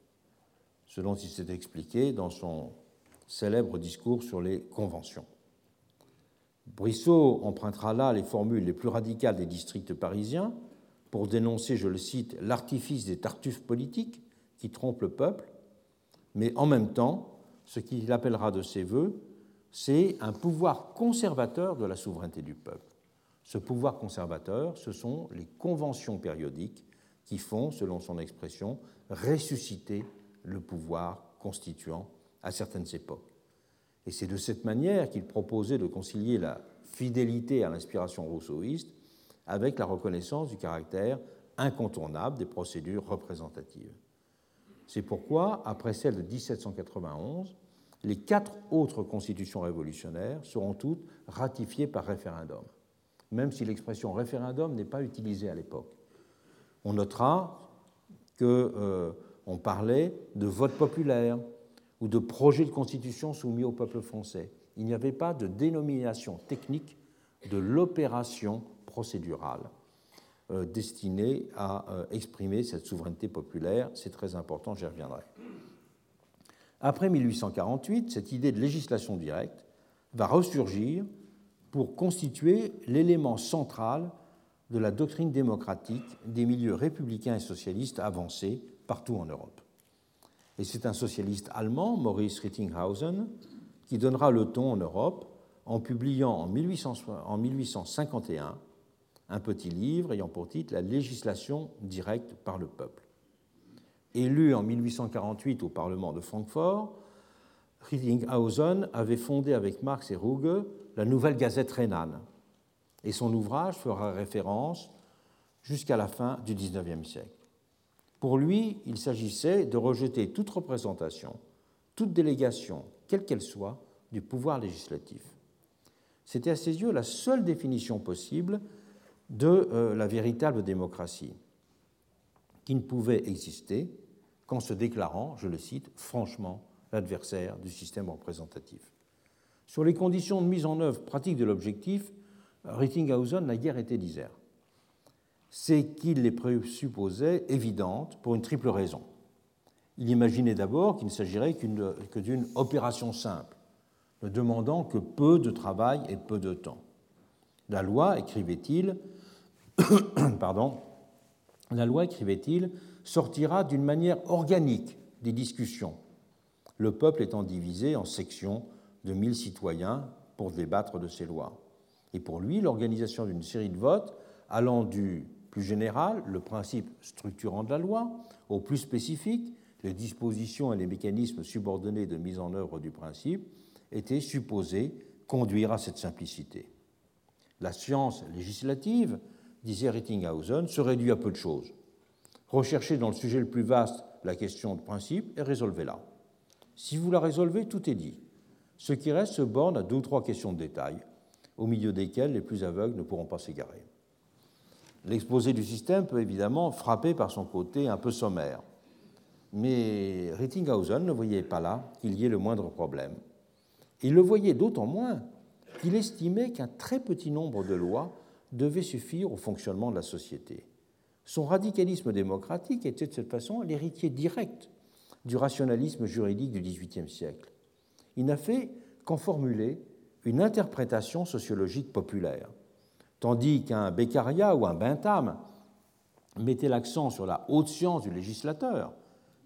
selon il s'est expliqué dans son célèbre discours sur les conventions. Brissot empruntera là les formules les plus radicales des districts parisiens pour dénoncer, je le cite, l'artifice des tartuffes politiques qui trompent le peuple, mais en même temps, ce qu'il appellera de ses voeux, c'est un pouvoir conservateur de la souveraineté du peuple. Ce pouvoir conservateur, ce sont les conventions périodiques qui font, selon son expression, ressusciter le pouvoir constituant à certaines époques. Et c'est de cette manière qu'il proposait de concilier la fidélité à l'inspiration rousseauiste avec la reconnaissance du caractère incontournable des procédures représentatives. C'est pourquoi, après celle de 1791, les quatre autres constitutions révolutionnaires seront toutes ratifiées par référendum, même si l'expression référendum n'est pas utilisée à l'époque. On notera que euh, parlait de vote populaire ou de projet de constitution soumis au peuple français. Il n'y avait pas de dénomination technique de l'opération procédurale euh, destinée à euh, exprimer cette souveraineté populaire. C'est très important, j'y reviendrai. Après 1848, cette idée de législation directe va ressurgir pour constituer l'élément central de la doctrine démocratique des milieux républicains et socialistes avancés partout en Europe. Et c'est un socialiste allemand, Maurice Rittinghausen, qui donnera le ton en Europe en publiant en, 1851 un petit livre ayant pour titre La législation directe par le peuple. Élu en 1848 au Parlement de Francfort, Rittinghausen avait fondé avec Marx et Ruge la Nouvelle Gazette rhénane, et son ouvrage fera référence jusqu'à la fin du XIXe siècle. Pour lui, il s'agissait de rejeter toute représentation, toute délégation, quelle qu'elle soit, du pouvoir législatif. C'était à ses yeux la seule définition possible de euh, la véritable démocratie, qui ne pouvait exister qu'en se déclarant, je le cite, franchement l'adversaire du système représentatif. Sur les conditions de mise en œuvre pratique de l'objectif, Rittinghausen n'a guère été disert. C'est qu'il les présupposait évidentes pour une triple raison. Il imaginait d'abord qu'il ne s'agirait que d'une opération simple, ne demandant que peu de travail et peu de temps. La loi, écrivait-il, pardon, la loi, écrivait-il, sortira d'une manière organique des discussions, le peuple étant divisé en sections de mille citoyens pour débattre de ces lois. Et pour lui, l'organisation d'une série de votes allant du plus général, le principe structurant de la loi, au plus spécifique, les dispositions et les mécanismes subordonnés de mise en œuvre du principe, étaient supposés conduire à cette simplicité. La science législative, disait Rittinghausen, se réduit à peu de choses. Recherchez dans le sujet le plus vaste la question de principe et résolvez-la. Si vous la résolvez, tout est dit. Ce qui reste se borne à deux ou trois questions de détail, au milieu desquelles les plus aveugles ne pourront pas s'égarer. L'exposé du système peut évidemment frapper par son côté un peu sommaire, mais Rittinghausen ne voyait pas là qu'il y ait le moindre problème. Il le voyait d'autant moins qu'il estimait qu'un très petit nombre de lois devait suffire au fonctionnement de la société. Son radicalisme démocratique était de cette façon l'héritier direct du rationalisme juridique du XVIIIe siècle. Il n'a fait qu'en formuler une interprétation sociologique populaire, tandis qu'un Beccaria ou un Bentham mettait l'accent sur la haute science du législateur,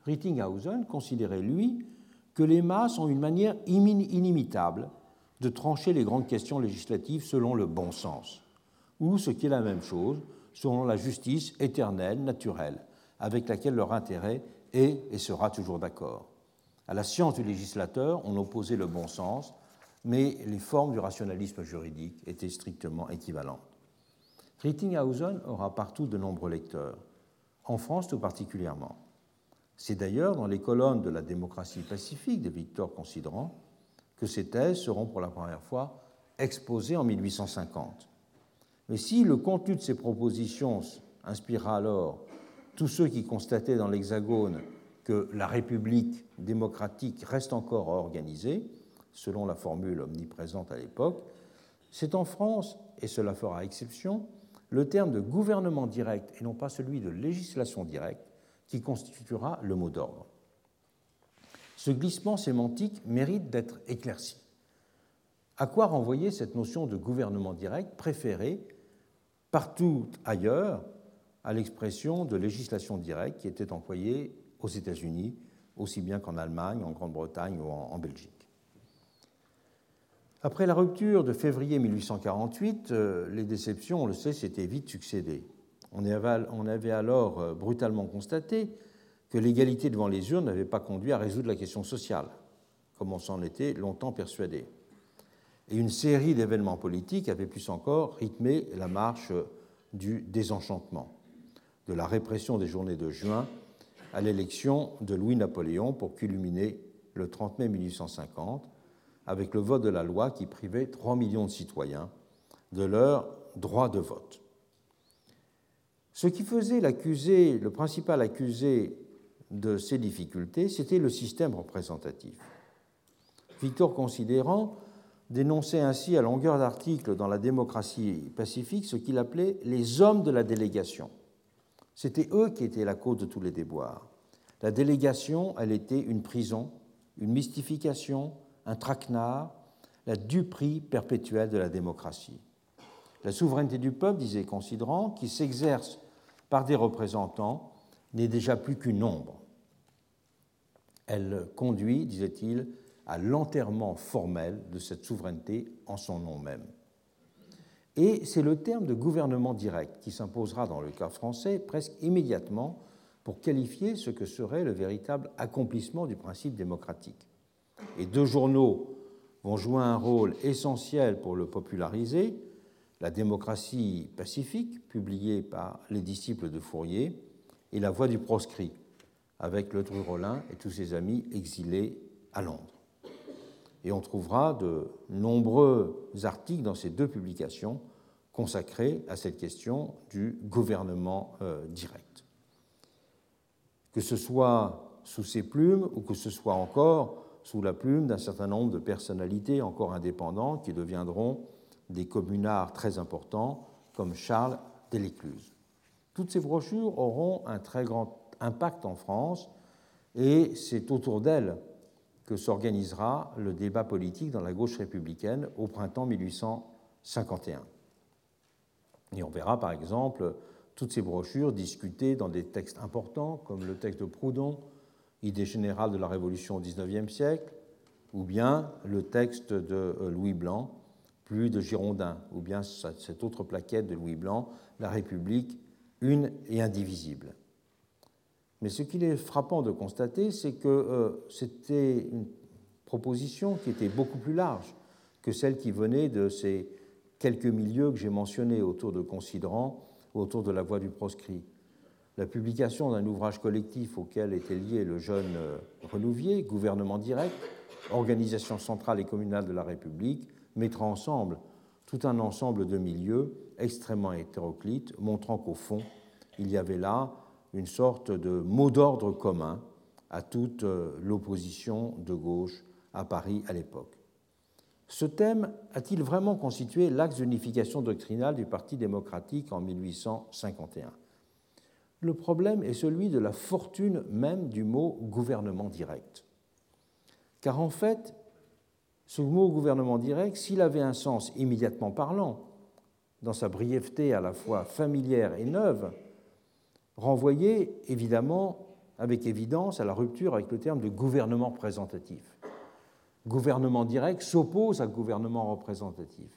Rittinghausen considérait, lui, que les masses ont une manière inimitable de trancher les grandes questions législatives selon le bon sens, ou, ce qui est la même chose, selon la justice éternelle, naturelle, avec laquelle leur intérêt est et sera toujours d'accord. À la science du législateur, on opposait le bon sens, mais les formes du rationalisme juridique étaient strictement équivalentes. Rittinghausen aura partout de nombreux lecteurs, en France tout particulièrement. C'est d'ailleurs dans les colonnes de la démocratie pacifique de Victor Considerant que ces thèses seront pour la première fois exposées en 1850. Mais si le contenu de ces propositions inspira alors tous ceux qui constataient dans l'Hexagone que la République démocratique reste encore à organiser, selon la formule omniprésente à l'époque, c'est en France, et cela fera exception, le terme de gouvernement direct et non pas celui de législation directe qui constituera le mot d'ordre. Ce glissement sémantique mérite d'être éclairci. À quoi renvoyer cette notion de gouvernement direct préférée partout ailleurs à l'expression de législation directe qui était employée aux États-Unis, aussi bien qu'en Allemagne, en Grande-Bretagne ou en, Belgique. Après la rupture de février 1848, euh, les déceptions, on le sait, s'étaient vite succédé. On avait alors euh, brutalement constaté que l'égalité devant les urnes n'avait pas conduit à résoudre la question sociale, comme on s'en était longtemps persuadé. Et une série d'événements politiques avait plus encore rythmé la marche du désenchantement, de la répression des journées de juin à l'élection de Louis-Napoléon pour culminer le 30 mai 1850 avec le vote de la loi qui privait 3 millions de citoyens de leur droit de vote. Ce qui faisait l'accusé, le principal accusé de ces difficultés, c'était le système représentatif. Victor Considérant dénonçait ainsi à longueur d'article dans la démocratie pacifique ce qu'il appelait les hommes de la délégation. C'était eux qui étaient la cause de tous les déboires. La délégation, elle était une prison, une mystification, un traquenard, la duperie perpétuelle de la démocratie. La souveraineté du peuple, disait Considérant, qui s'exerce par des représentants, n'est déjà plus qu'une ombre. Elle conduit, disait-il, à l'enterrement formel de cette souveraineté en son nom même. Et c'est le terme de gouvernement direct qui s'imposera dans le cas français presque immédiatement pour qualifier ce que serait le véritable accomplissement du principe démocratique. Et deux journaux vont jouer un rôle essentiel pour le populariser, La démocratie pacifique, publiée par les disciples de Fourier, et La voix du proscrit, avec Le Rollin et tous ses amis exilés à Londres. Et on trouvera de nombreux articles dans ces deux publications consacrés à cette question du gouvernement euh, direct. Que ce soit sous ses plumes ou que ce soit encore sous la plume d'un certain nombre de personnalités encore indépendantes qui deviendront des communards très importants comme Charles Delécluse. Toutes ces brochures auront un très grand impact en France et c'est autour d'elles que s'organisera le débat politique dans la gauche républicaine au printemps 1851. Et on verra par exemple toutes ces brochures discutées dans des textes importants comme le texte de Proudhon, Idée générale de la Révolution au XIXe siècle, ou bien le texte de euh, Louis Blanc, plus de Girondin, ou bien cette autre plaquette de Louis Blanc, La République, une et indivisible. Mais ce qu'il est frappant de constater, c'est que euh, c'était une proposition qui était beaucoup plus large que celle qui venait de ces quelques milieux que j'ai mentionnés autour de Considérant ou autour de la voie du proscrit. La publication d'un ouvrage collectif auquel était lié le jeune euh, Renouvier, Gouvernement direct, organisation centrale et communale de la République, mettra ensemble tout un ensemble de milieux extrêmement hétéroclites, montrant qu'au fond, il y avait là une sorte de mot d'ordre commun à toute euh, l'opposition de gauche à Paris à l'époque. Ce thème a-t-il vraiment constitué l'axe d'unification doctrinale du Parti démocratique en 1851 Le problème est celui de la fortune même du mot gouvernement direct. Car en fait, ce mot gouvernement direct, s'il avait un sens immédiatement parlant, dans sa brièveté à la fois familière et neuve, renvoyait évidemment avec évidence à la rupture avec le terme de gouvernement représentatif. Gouvernement direct s'oppose à gouvernement représentatif,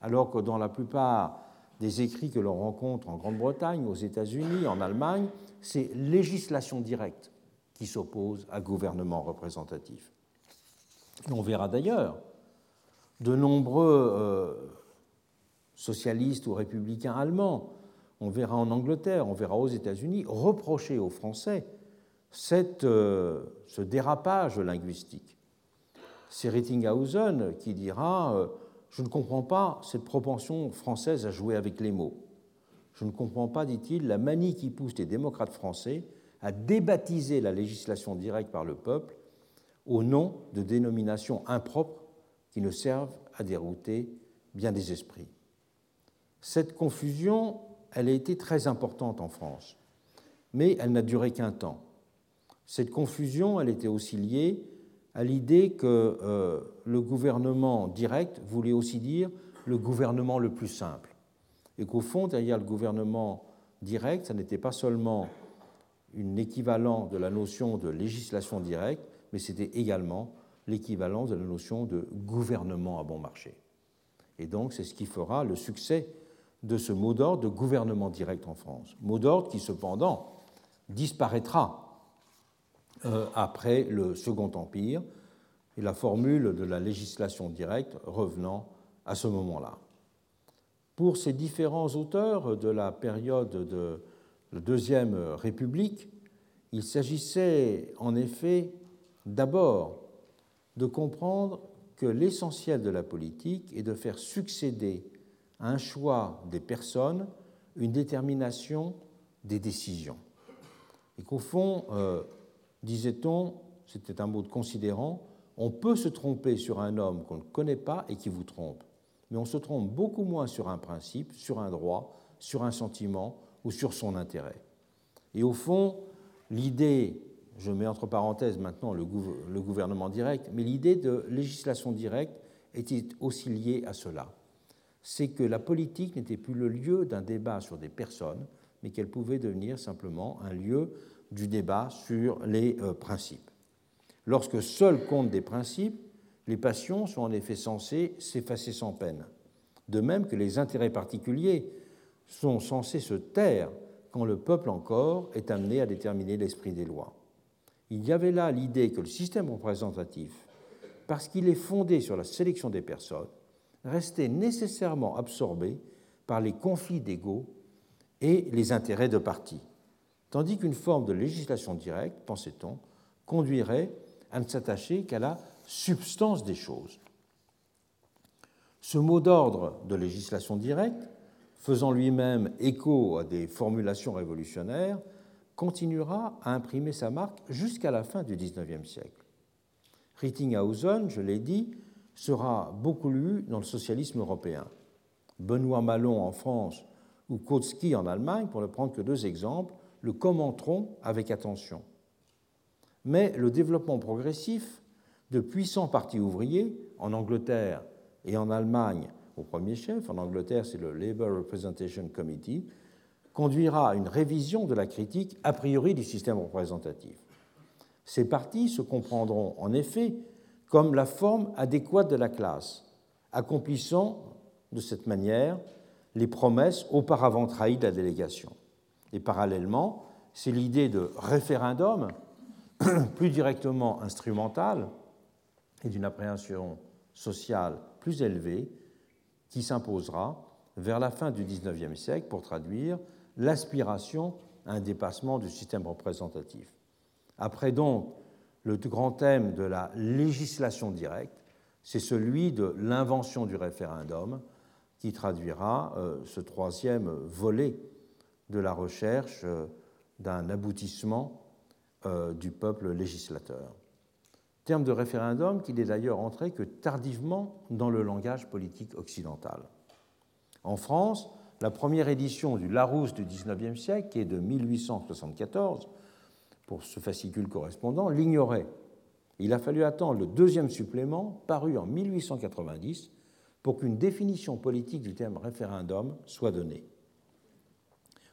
alors que dans la plupart des écrits que l'on rencontre en Grande-Bretagne, aux États-Unis, en Allemagne, c'est législation directe qui s'oppose à gouvernement représentatif. on verra d'ailleurs de nombreux euh, socialistes ou républicains allemands on verra en Angleterre, on verra aux États-Unis, reprocher aux Français euh, ce dérapage linguistique. C'est Rittinghausen qui dira euh, Je ne comprends pas cette propension française à jouer avec les mots. Je ne comprends pas, dit-il, la manie qui pousse les démocrates français à débaptiser la législation directe par le peuple au nom de dénominations impropres qui ne servent à dérouter bien des esprits. Cette confusion elle a été très importante en France, mais elle n'a duré qu'un temps. Cette confusion, elle était aussi liée à l'idée que euh, le gouvernement direct voulait aussi dire le gouvernement le plus simple, et qu'au fond, derrière le gouvernement direct, ça n'était pas seulement un équivalent de la notion de législation directe, mais c'était également l'équivalent de la notion de gouvernement à bon marché. Et donc, c'est ce qui fera le succès de ce mot d'ordre de gouvernement direct en France. Mot d'ordre qui cependant disparaîtra euh, après le Second Empire et la formule de la législation directe revenant à ce moment-là. Pour ces différents auteurs de la période de la Deuxième République, il s'agissait en effet d'abord de comprendre que l'essentiel de la politique est de faire succéder un choix des personnes une détermination des décisions. Et qu'au fond, euh, disait-on, c'était un mot de considérant, on peut se tromper sur un homme qu'on ne connaît pas et qui vous trompe, mais on se trompe beaucoup moins sur un principe, sur un droit, sur un sentiment ou sur son intérêt. Et au fond, l'idée, je mets entre parenthèses maintenant le, gouvernement direct, mais l'idée de législation directe était aussi liée à cela. C'est que la politique n'était plus le lieu d'un débat sur des personnes, mais qu'elle pouvait devenir simplement un lieu du débat sur les euh, principes. Lorsque seuls comptent des principes, les passions sont en effet censées s'effacer sans peine. De même que les intérêts particuliers sont censés se taire quand le peuple encore est amené à déterminer l'esprit des lois. Il y avait là l'idée que le système représentatif, parce qu'il est fondé sur la sélection des personnes, restait nécessairement absorbé par les conflits d'égaux et les intérêts de parti, tandis qu'une forme de législation directe, pensait-on, conduirait à ne s'attacher qu'à la substance des choses. Ce mot d'ordre de législation directe, faisant lui-même écho à des formulations révolutionnaires, continuera à imprimer sa marque jusqu'à la fin du XIXe siècle. Rittinghausen, je l'ai dit, sera beaucoup lu dans le socialisme européen. Benoît Malon en France ou Kautsky en Allemagne, pour ne prendre que deux exemples, le commenteront avec attention. Mais le développement progressif de puissants partis ouvriers, en Angleterre et en Allemagne au premier chef, en Angleterre c'est le Labour Representation Committee, conduira à une révision de la critique a priori du système représentatif. Ces partis se comprendront en effet comme la forme adéquate de la classe, accomplissant de cette manière les promesses auparavant trahies de la délégation. Et parallèlement, c'est l'idée de référendum, plus directement instrumentale et d'une appréhension sociale plus élevée, qui s'imposera vers la fin du XIXe siècle pour traduire l'aspiration à un dépassement du système représentatif. Après donc le grand thème de la législation directe, c'est celui de l'invention du référendum qui traduira euh, ce troisième volet de la recherche euh, d'un aboutissement euh, du peuple législateur. Terme de référendum qui n'est d'ailleurs entré que tardivement dans le langage politique occidental. En France, la première édition du Larousse du XIXe siècle, qui est de 1874, pour ce fascicule correspondant, l'ignorait. Il a fallu attendre le deuxième supplément, paru en 1890, pour qu'une définition politique du terme référendum soit donnée.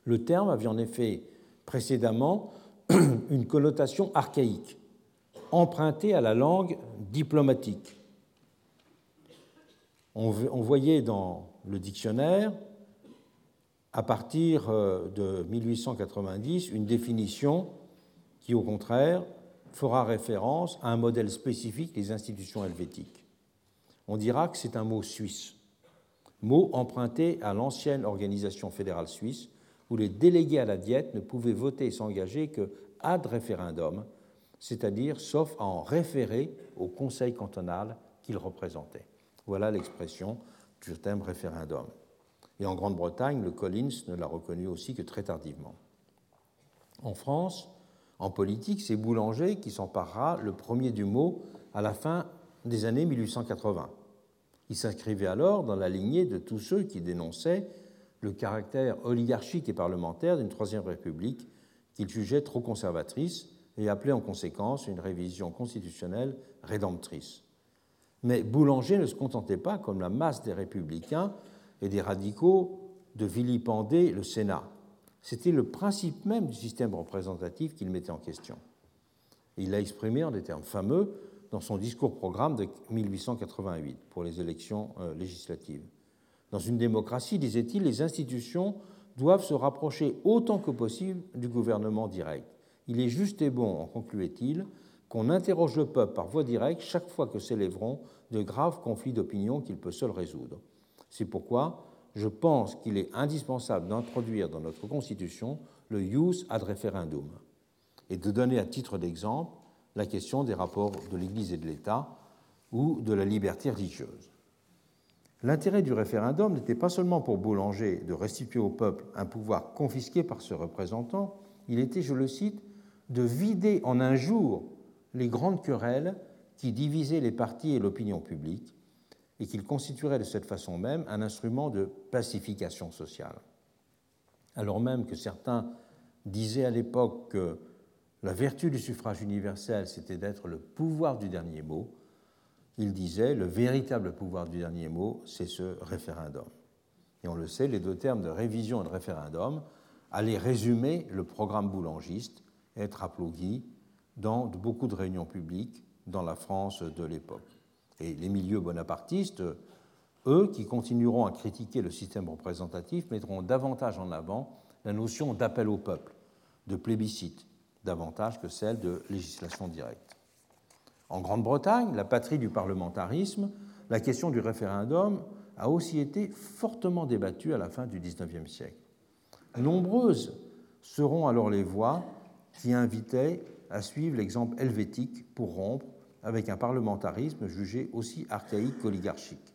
Le terme avait en effet précédemment une connotation archaïque, empruntée à la langue diplomatique. On voyait dans le dictionnaire à partir euh, de 1890 une définition qui, au contraire, fera référence à un modèle spécifique des institutions helvétiques. On dira que c'est un mot suisse, mot emprunté à l'ancienne organisation fédérale suisse, où les délégués à la diète ne pouvaient voter et s'engager que ad référendum, c'est-à-dire sauf à en référer au conseil cantonal qu'ils représentaient. Voilà l'expression du terme référendum. Et en Grande-Bretagne, le Collins ne l'a reconnu aussi que très tardivement. En France, en politique, c'est Boulanger qui s'emparera le premier du mot à la fin des années 1880. Il s'inscrivait alors dans la lignée de tous ceux qui dénonçaient le caractère oligarchique et parlementaire d'une Troisième République qu'il jugeait trop conservatrice et appelait en conséquence une révision constitutionnelle rédemptrice. Mais Boulanger ne se contentait pas, comme la masse des républicains, et des radicaux de vilipender le Sénat. C'était le principe même du système représentatif qu'il mettait en question. il l'a exprimé en des termes fameux dans son discours-programme de 1888 pour les élections euh, législatives. Dans une démocratie, disait-il, les institutions doivent se rapprocher autant que possible du gouvernement direct. Il est juste et bon, en concluait-il, qu'on interroge le peuple par voie directe chaque fois que s'élèveront de graves conflits d'opinion qu'il peut seul résoudre. C'est pourquoi je pense qu'il est indispensable d'introduire dans notre Constitution le jus ad referendum et de donner à titre d'exemple la question des rapports de l'Église et de l'État ou de la liberté religieuse. L'intérêt du référendum n'était pas seulement pour Boulanger de restituer au peuple un pouvoir confisqué par ses représentants, il était, je le cite, de vider en un jour les grandes querelles qui divisaient les partis et l'opinion publique, et qu'il constituerait de cette façon même un instrument de pacification sociale. Alors même que certains disaient à l'époque que la vertu du suffrage universel, c'était d'être le pouvoir du dernier mot, il disait le véritable pouvoir du dernier mot, c'est ce référendum. Et on le sait, les deux termes de révision et de référendum allaient résumer le programme boulangiste être applaudis dans beaucoup de réunions publiques dans la France de l'époque. Et les milieux bonapartistes, eux, qui continueront à critiquer le système représentatif, mettront davantage en avant la notion d'appel au peuple, de plébiscite, davantage que celle de législation directe. En Grande-Bretagne, la patrie du parlementarisme, la question du référendum a aussi été fortement débattue à la fin du XIXe siècle. Nombreuses seront alors les voix qui invitaient à suivre l'exemple helvétique pour rompre avec un parlementarisme jugé aussi archaïque qu'oligarchique.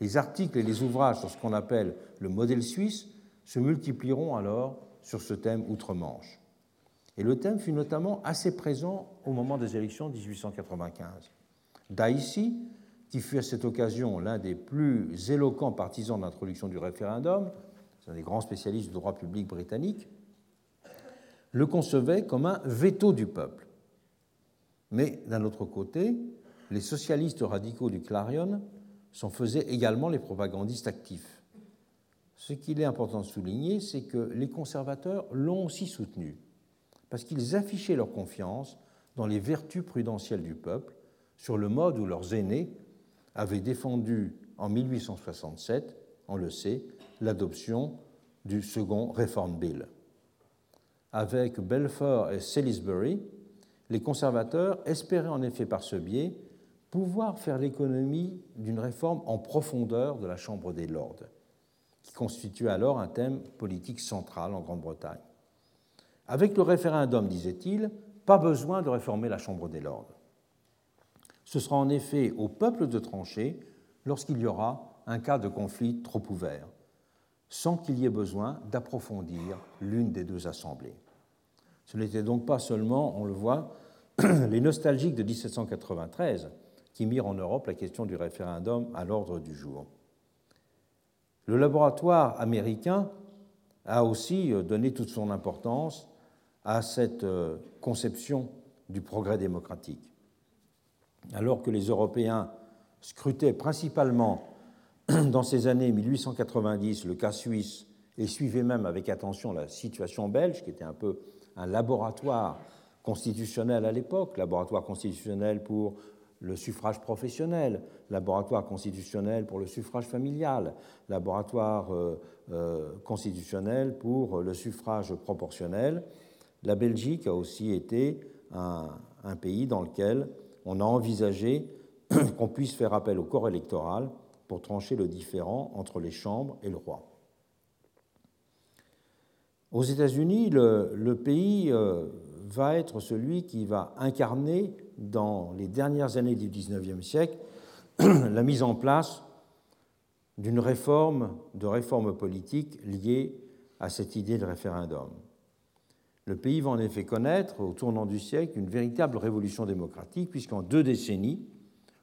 Les articles et les ouvrages sur ce qu'on appelle le modèle suisse se multiplieront alors sur ce thème outre-Manche. Et le thème fut notamment assez présent au moment des élections de 1895. Daisy, qui fut à cette occasion l'un des plus éloquents partisans de l'introduction du référendum, c'est un des grands spécialistes du droit public britannique, le concevait comme un veto du peuple. Mais d'un autre côté, les socialistes radicaux du Clarion s'en faisaient également les propagandistes actifs. Ce qu'il est important de souligner, c'est que les conservateurs l'ont aussi soutenu, parce qu'ils affichaient leur confiance dans les vertus prudentielles du peuple, sur le mode où leurs aînés avaient défendu en 1867, on le sait, l'adoption du second Reform Bill. Avec Belfort et Salisbury, les conservateurs espéraient en effet par ce biais pouvoir faire l'économie d'une réforme en profondeur de la Chambre des Lords, qui constitue alors un thème politique central en Grande-Bretagne. Avec le référendum, disait-il, pas besoin de réformer la Chambre des Lords. Ce sera en effet au peuple de trancher lorsqu'il y aura un cas de conflit trop ouvert, sans qu'il y ait besoin d'approfondir l'une des deux assemblées. Ce n'était donc pas seulement, on le voit, les nostalgiques de 1793 qui mirent en Europe la question du référendum à l'ordre du jour. Le laboratoire américain a aussi euh, donné toute son importance à cette euh, conception du progrès démocratique. Alors que les Européens scrutaient principalement dans ces années 1890 le cas suisse et suivaient même avec attention la situation belge, qui était un peu un laboratoire constitutionnel à l'époque, laboratoire constitutionnel pour le suffrage professionnel, laboratoire constitutionnel pour le suffrage familial, laboratoire euh, euh, constitutionnel pour le suffrage proportionnel. La Belgique a aussi été un, un pays dans lequel on a envisagé qu'on puisse faire appel au corps électoral pour trancher le différend entre les chambres et le roi. Aux États-Unis, le, pays euh, va être celui qui va incarner dans les dernières années du XIXe siècle la mise en place d'une réforme, de réforme politique liée à cette idée de référendum. Le pays va en effet connaître, au tournant du siècle, une véritable révolution démocratique, puisqu'en deux décennies,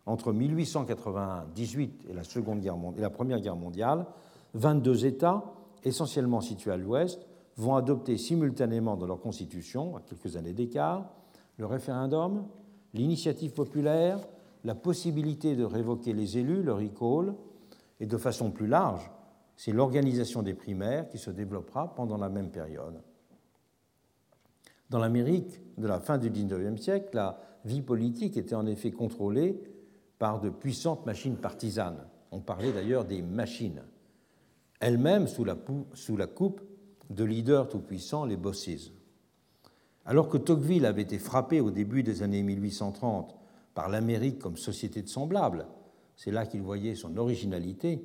entre 1898 et la, Seconde Guerre et la Première Guerre mondiale, 22 États, essentiellement situés à l'ouest, vont adopter simultanément dans leur constitution, à quelques années d'écart, le référendum, l'initiative populaire, la possibilité de révoquer les élus, le recall, et de façon plus large, c'est l'organisation des primaires qui se développera pendant la même période. Dans l'Amérique de la fin du XIXe siècle, la vie politique était en effet contrôlée par de puissantes machines partisanes. On parlait d'ailleurs des machines, elles-mêmes sous la, sous la coupe de leaders tout-puissants, les Bosses. Alors que Tocqueville avait été frappé au début des années 1830 par l'Amérique comme société de semblables, c'est là qu'il voyait son originalité,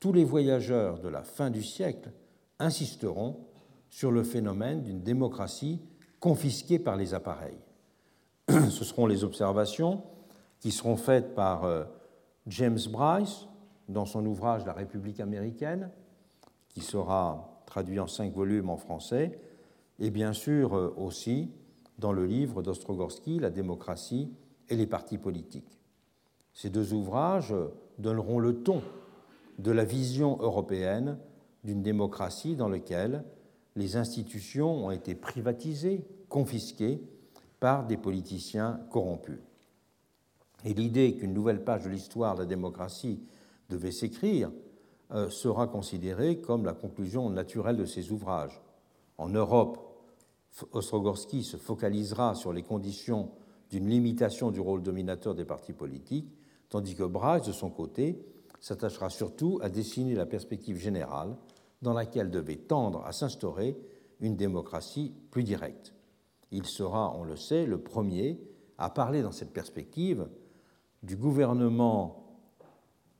tous les voyageurs de la fin du siècle insisteront sur le phénomène d'une démocratie confisquée par les appareils. Ce seront les observations qui seront faites par euh, James Bryce dans son ouvrage La République américaine, qui sera traduit en cinq volumes en français, et bien sûr euh, aussi dans le livre d'Ostrogorsky, La démocratie et les partis politiques. Ces deux ouvrages donneront le ton de la vision européenne d'une démocratie dans laquelle les institutions ont été privatisées, confisquées par des politiciens corrompus. Et l'idée qu'une nouvelle page de l'histoire de la démocratie devait s'écrire sera considérée comme la conclusion naturelle de ces ouvrages. En Europe, Ostrogorsky se focalisera sur les conditions d'une limitation du rôle dominateur des partis politiques, tandis que Bryce, de son côté, s'attachera surtout à dessiner la perspective générale dans laquelle devait tendre à s'instaurer une démocratie plus directe. Il sera, on le sait, le premier à parler dans cette perspective du gouvernement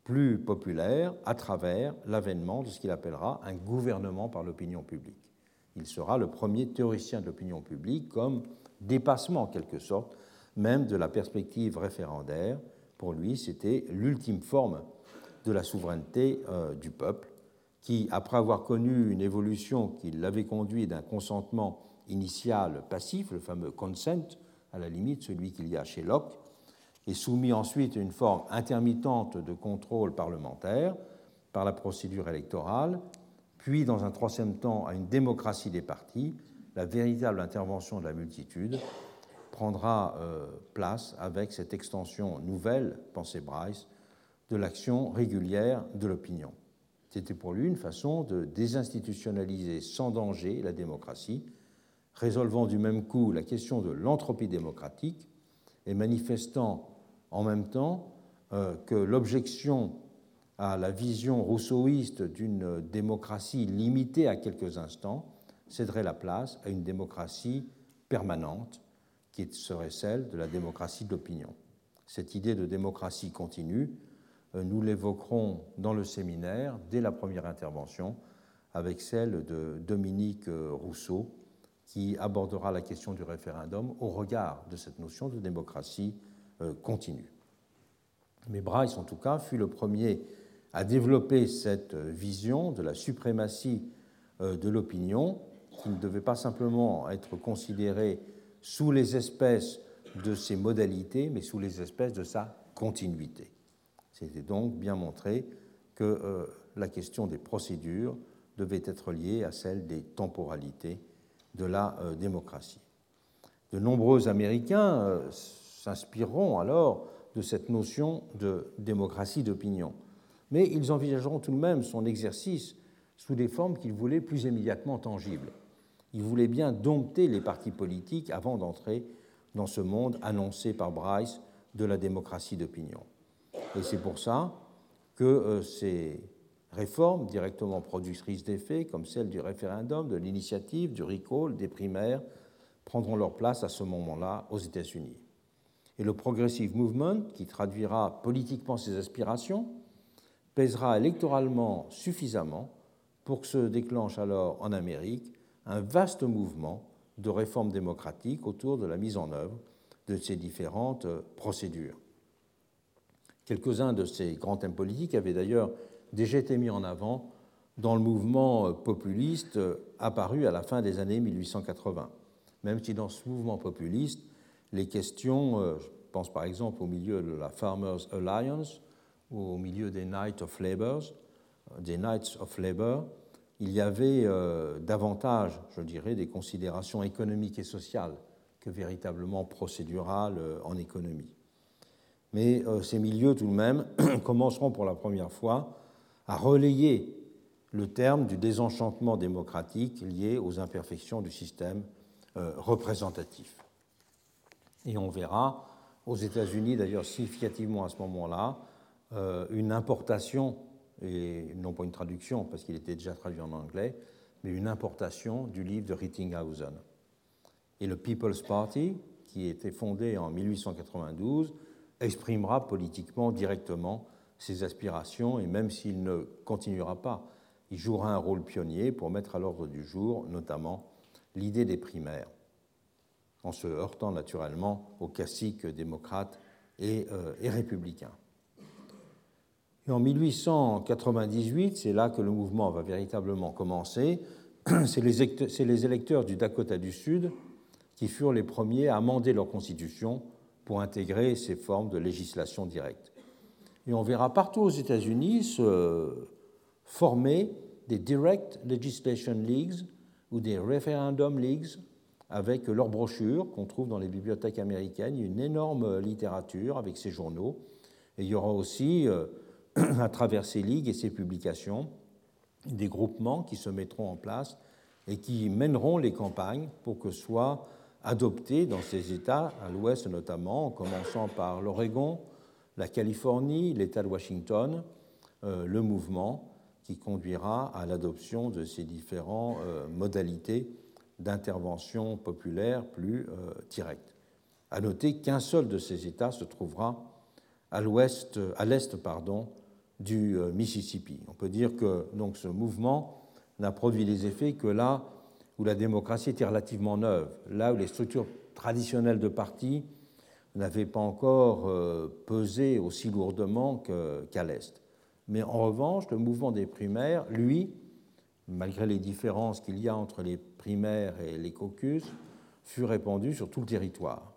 plus populaire à travers l'avènement de ce qu'il appellera un gouvernement par l'opinion publique. Il sera le premier théoricien de l'opinion publique comme dépassement en quelque sorte même de la perspective référendaire. Pour lui, c'était l'ultime forme de la souveraineté euh, du peuple qui, après avoir connu une évolution qui l'avait conduit d'un consentement initial passif, le fameux consent, à la limite celui qu'il y a chez Locke, est soumis ensuite à une forme intermittente de contrôle parlementaire par la procédure électorale, puis dans un troisième temps à une démocratie des partis, la véritable intervention de la multitude prendra euh, place avec cette extension nouvelle, pensait Bryce, de l'action régulière de l'opinion. C'était pour lui une façon de désinstitutionnaliser sans danger la démocratie, résolvant du même coup la question de l'entropie démocratique et manifestant en même temps euh, que l'objection à la vision rousseauiste d'une démocratie limitée à quelques instants céderait la place à une démocratie permanente qui serait celle de la démocratie d'opinion. Cette idée de démocratie continue euh, nous l'évoquerons dans le séminaire dès la première intervention avec celle de Dominique euh, Rousseau qui abordera la question du référendum au regard de cette notion de démocratie continue. Mais Bryce, en tout cas, fut le premier à développer cette vision de la suprématie de l'opinion qui ne devait pas simplement être considérée sous les espèces de ses modalités, mais sous les espèces de sa continuité. C'était donc bien montré que euh, la question des procédures devait être liée à celle des temporalités de la euh, démocratie. De nombreux Américains euh, s'inspireront alors de cette notion de démocratie d'opinion, mais ils envisageront tout de même son exercice sous des formes qu'ils voulaient plus immédiatement tangibles. Ils voulaient bien dompter les partis politiques avant d'entrer dans ce monde annoncé par Bryce de la démocratie d'opinion. Et c'est pour ça que euh, ces réformes directement productrices d'effets, comme celle du référendum, de l'initiative, du recall, des primaires, prendront leur place à ce moment-là aux États-Unis. Et le Progressive Movement, qui traduira politiquement ses aspirations, pèsera électoralement suffisamment pour que se déclenche alors en Amérique un vaste mouvement de réformes démocratiques autour de la mise en œuvre de ces différentes procédures. Quelques-uns de ces grands thèmes politiques avaient d'ailleurs déjà été mis en avant dans le mouvement populiste apparu à la fin des années 1880. Même si dans ce mouvement populiste, les questions, euh, je pense par exemple au milieu de la Farmers Alliance ou au milieu des Knights of Labour, des Knights of Labor, il y avait davantage, je dirais, des considérations économiques et sociales que véritablement procédurales en économie mais euh, ces milieux tout de même commenceront pour la première fois à relayer le terme du désenchantement démocratique lié aux imperfections du système euh, représentatif. Et on verra aux États-Unis, d'ailleurs significativement à ce moment-là, euh, une importation, et non pas une traduction parce qu'il était déjà traduit en anglais, mais une importation du livre de Rittinghausen. Et le People's Party, qui était fondé en 1892, exprimera politiquement directement ses aspirations et même s'il ne continuera pas, il jouera un rôle pionnier pour mettre à l'ordre du jour notamment l'idée des primaires, en se heurtant naturellement aux classiques démocrates et, euh, républicains. Et en 1898, c'est là que le mouvement va véritablement commencer, c'est les, les électeurs du Dakota du Sud qui furent les premiers à amender leur constitution pour intégrer ces formes de législation directe. Et on verra partout aux États-Unis se former des Direct Legislation Leagues ou des Referendum Leagues avec leurs brochures qu'on trouve dans les bibliothèques américaines. Une énorme littérature avec ces journaux. Et il y aura aussi, euh, à travers ces ligues et ces publications, des groupements qui se mettront en place et qui mèneront les campagnes pour que soient adoptés dans ces États, à l'ouest notamment, en commençant par l'Oregon, la Californie, l'État de Washington, euh, le mouvement qui conduira à l'adoption de ces différentes euh, modalités d'intervention populaire plus euh, directe. À noter qu'un seul de ces États se trouvera à l'ouest, à l'est pardon, du Mississippi. On peut dire que donc ce mouvement n'a produit des effets que là où la démocratie était relativement neuve, là où les structures traditionnelles de partis n'avaient pas encore euh, pesé aussi lourdement qu'à l'Est. Mais en revanche, le mouvement des primaires, lui, malgré les différences qu'il y a entre les primaires et les caucus, fut répandu sur tout le territoire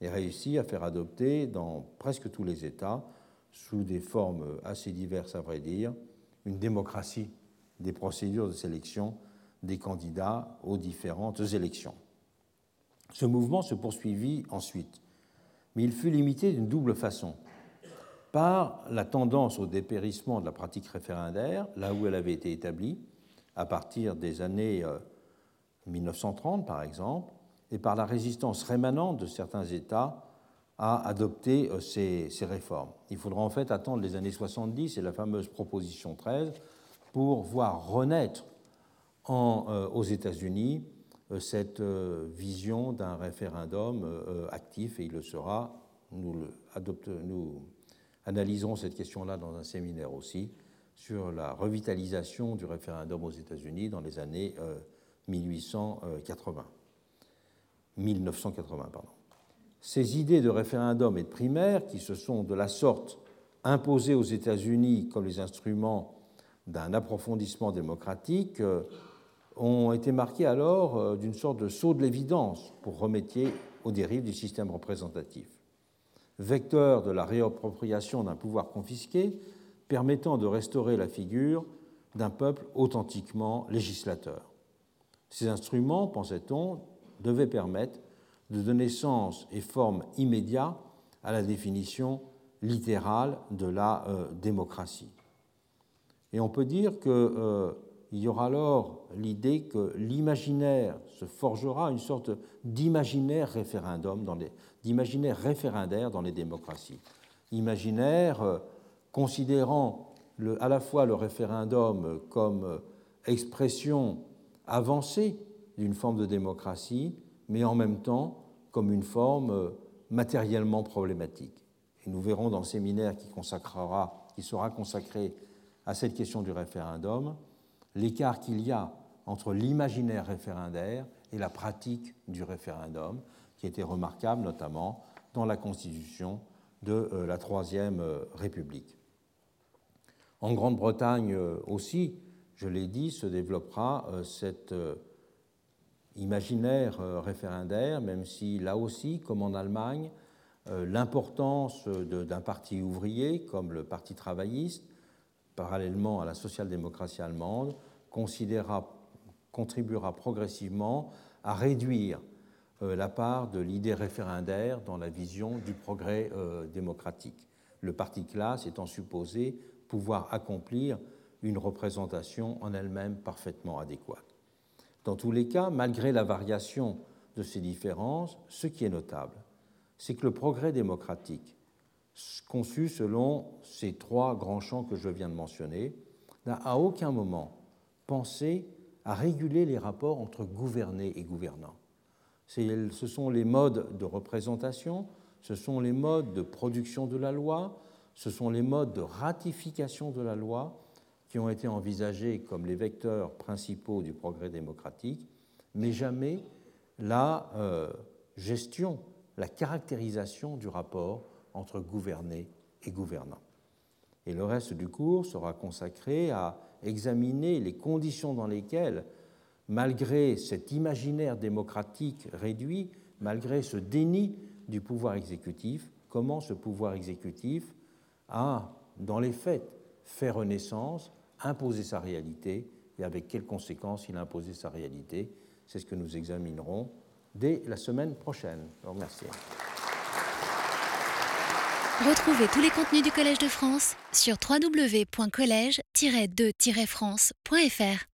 et réussit à faire adopter dans presque tous les États, sous des formes assez diverses à vrai dire, une démocratie des procédures de sélection des candidats aux différentes élections. Ce mouvement se poursuivit ensuite, mais il fut limité d'une double façon. Par la tendance au dépérissement de la pratique référendaire, là où elle avait été établie, à partir des années 1930 euh, par exemple, et par la résistance rémanente de certains États à adopter euh, ces, réformes. Il faudra en fait attendre les années 70 et la fameuse proposition 13 pour voir renaître en, euh, aux États-Unis euh, cette vision d'un référendum actif, et il le sera. Nous, le nous analyserons cette question-là dans un séminaire aussi sur la revitalisation du référendum aux États-Unis dans les années 1880. 1980. Pardon. Ces idées de référendum et de primaire, qui se sont de la sorte imposées aux États-Unis comme les instruments d'un approfondissement démocratique, ont été marqués alors euh, d'une sorte de saut de l'évidence pour remédier aux dérives du système représentatif. Vecteur de la réappropriation d'un pouvoir confisqué, permettant de restaurer la figure d'un peuple authentiquement législateur. Ces instruments, pensait-on, devaient permettre de donner sens et forme immédiat à la définition littérale de la euh, démocratie. Et on peut dire que euh, y aura alors l'idée que l'imaginaire se forgera une sorte d'imaginaire référendum, d'imaginaire référendaire dans les démocraties. Imaginaire euh, considérant à la fois le référendum comme expression avancée d'une forme de démocratie, mais en même temps comme une forme euh, matériellement problématique. Et nous verrons dans le séminaire qui, qui sera consacré à cette question du référendum l'écart qu'il y a entre l'imaginaire référendaire et la pratique du référendum, qui était remarquable notamment dans la constitution de euh, la Troisième euh, République. En Grande-Bretagne aussi, je l'ai dit, se développera cet imaginaire référendaire, même si là aussi, comme en Allemagne, l'importance d'un parti ouvrier comme le Parti travailliste parallèlement à la social-démocratie allemande, contribuera progressivement à réduire euh, la part de l'idée référendaire dans la vision du progrès euh, démocratique, le parti classe étant supposé pouvoir accomplir une représentation en elle-même parfaitement adéquate. Dans tous les cas, malgré la variation de ces différences, ce qui est notable, c'est que le progrès démocratique conçu selon ces trois grands champs que je viens de mentionner, n'a à aucun moment pensé à réguler les rapports entre gouvernés et gouvernants. Ce sont les modes de représentation, ce sont les modes de production de la loi, ce sont les modes de ratification de la loi qui ont été envisagés comme les vecteurs principaux du progrès démocratique, mais jamais la euh, gestion, la caractérisation du rapport entre gouverner et gouvernant. Et le reste du cours sera consacré à examiner les conditions dans lesquelles, malgré cet imaginaire démocratique réduit, malgré ce déni du pouvoir exécutif, comment ce pouvoir exécutif a, dans les faits, fait renaissance, imposé sa réalité, et avec quelles conséquences il a imposé sa réalité. C'est ce que nous examinerons dès la semaine prochaine. Je vous remercie. Retrouvez tous les contenus du Collège de France sur www.colège-2-france.fr.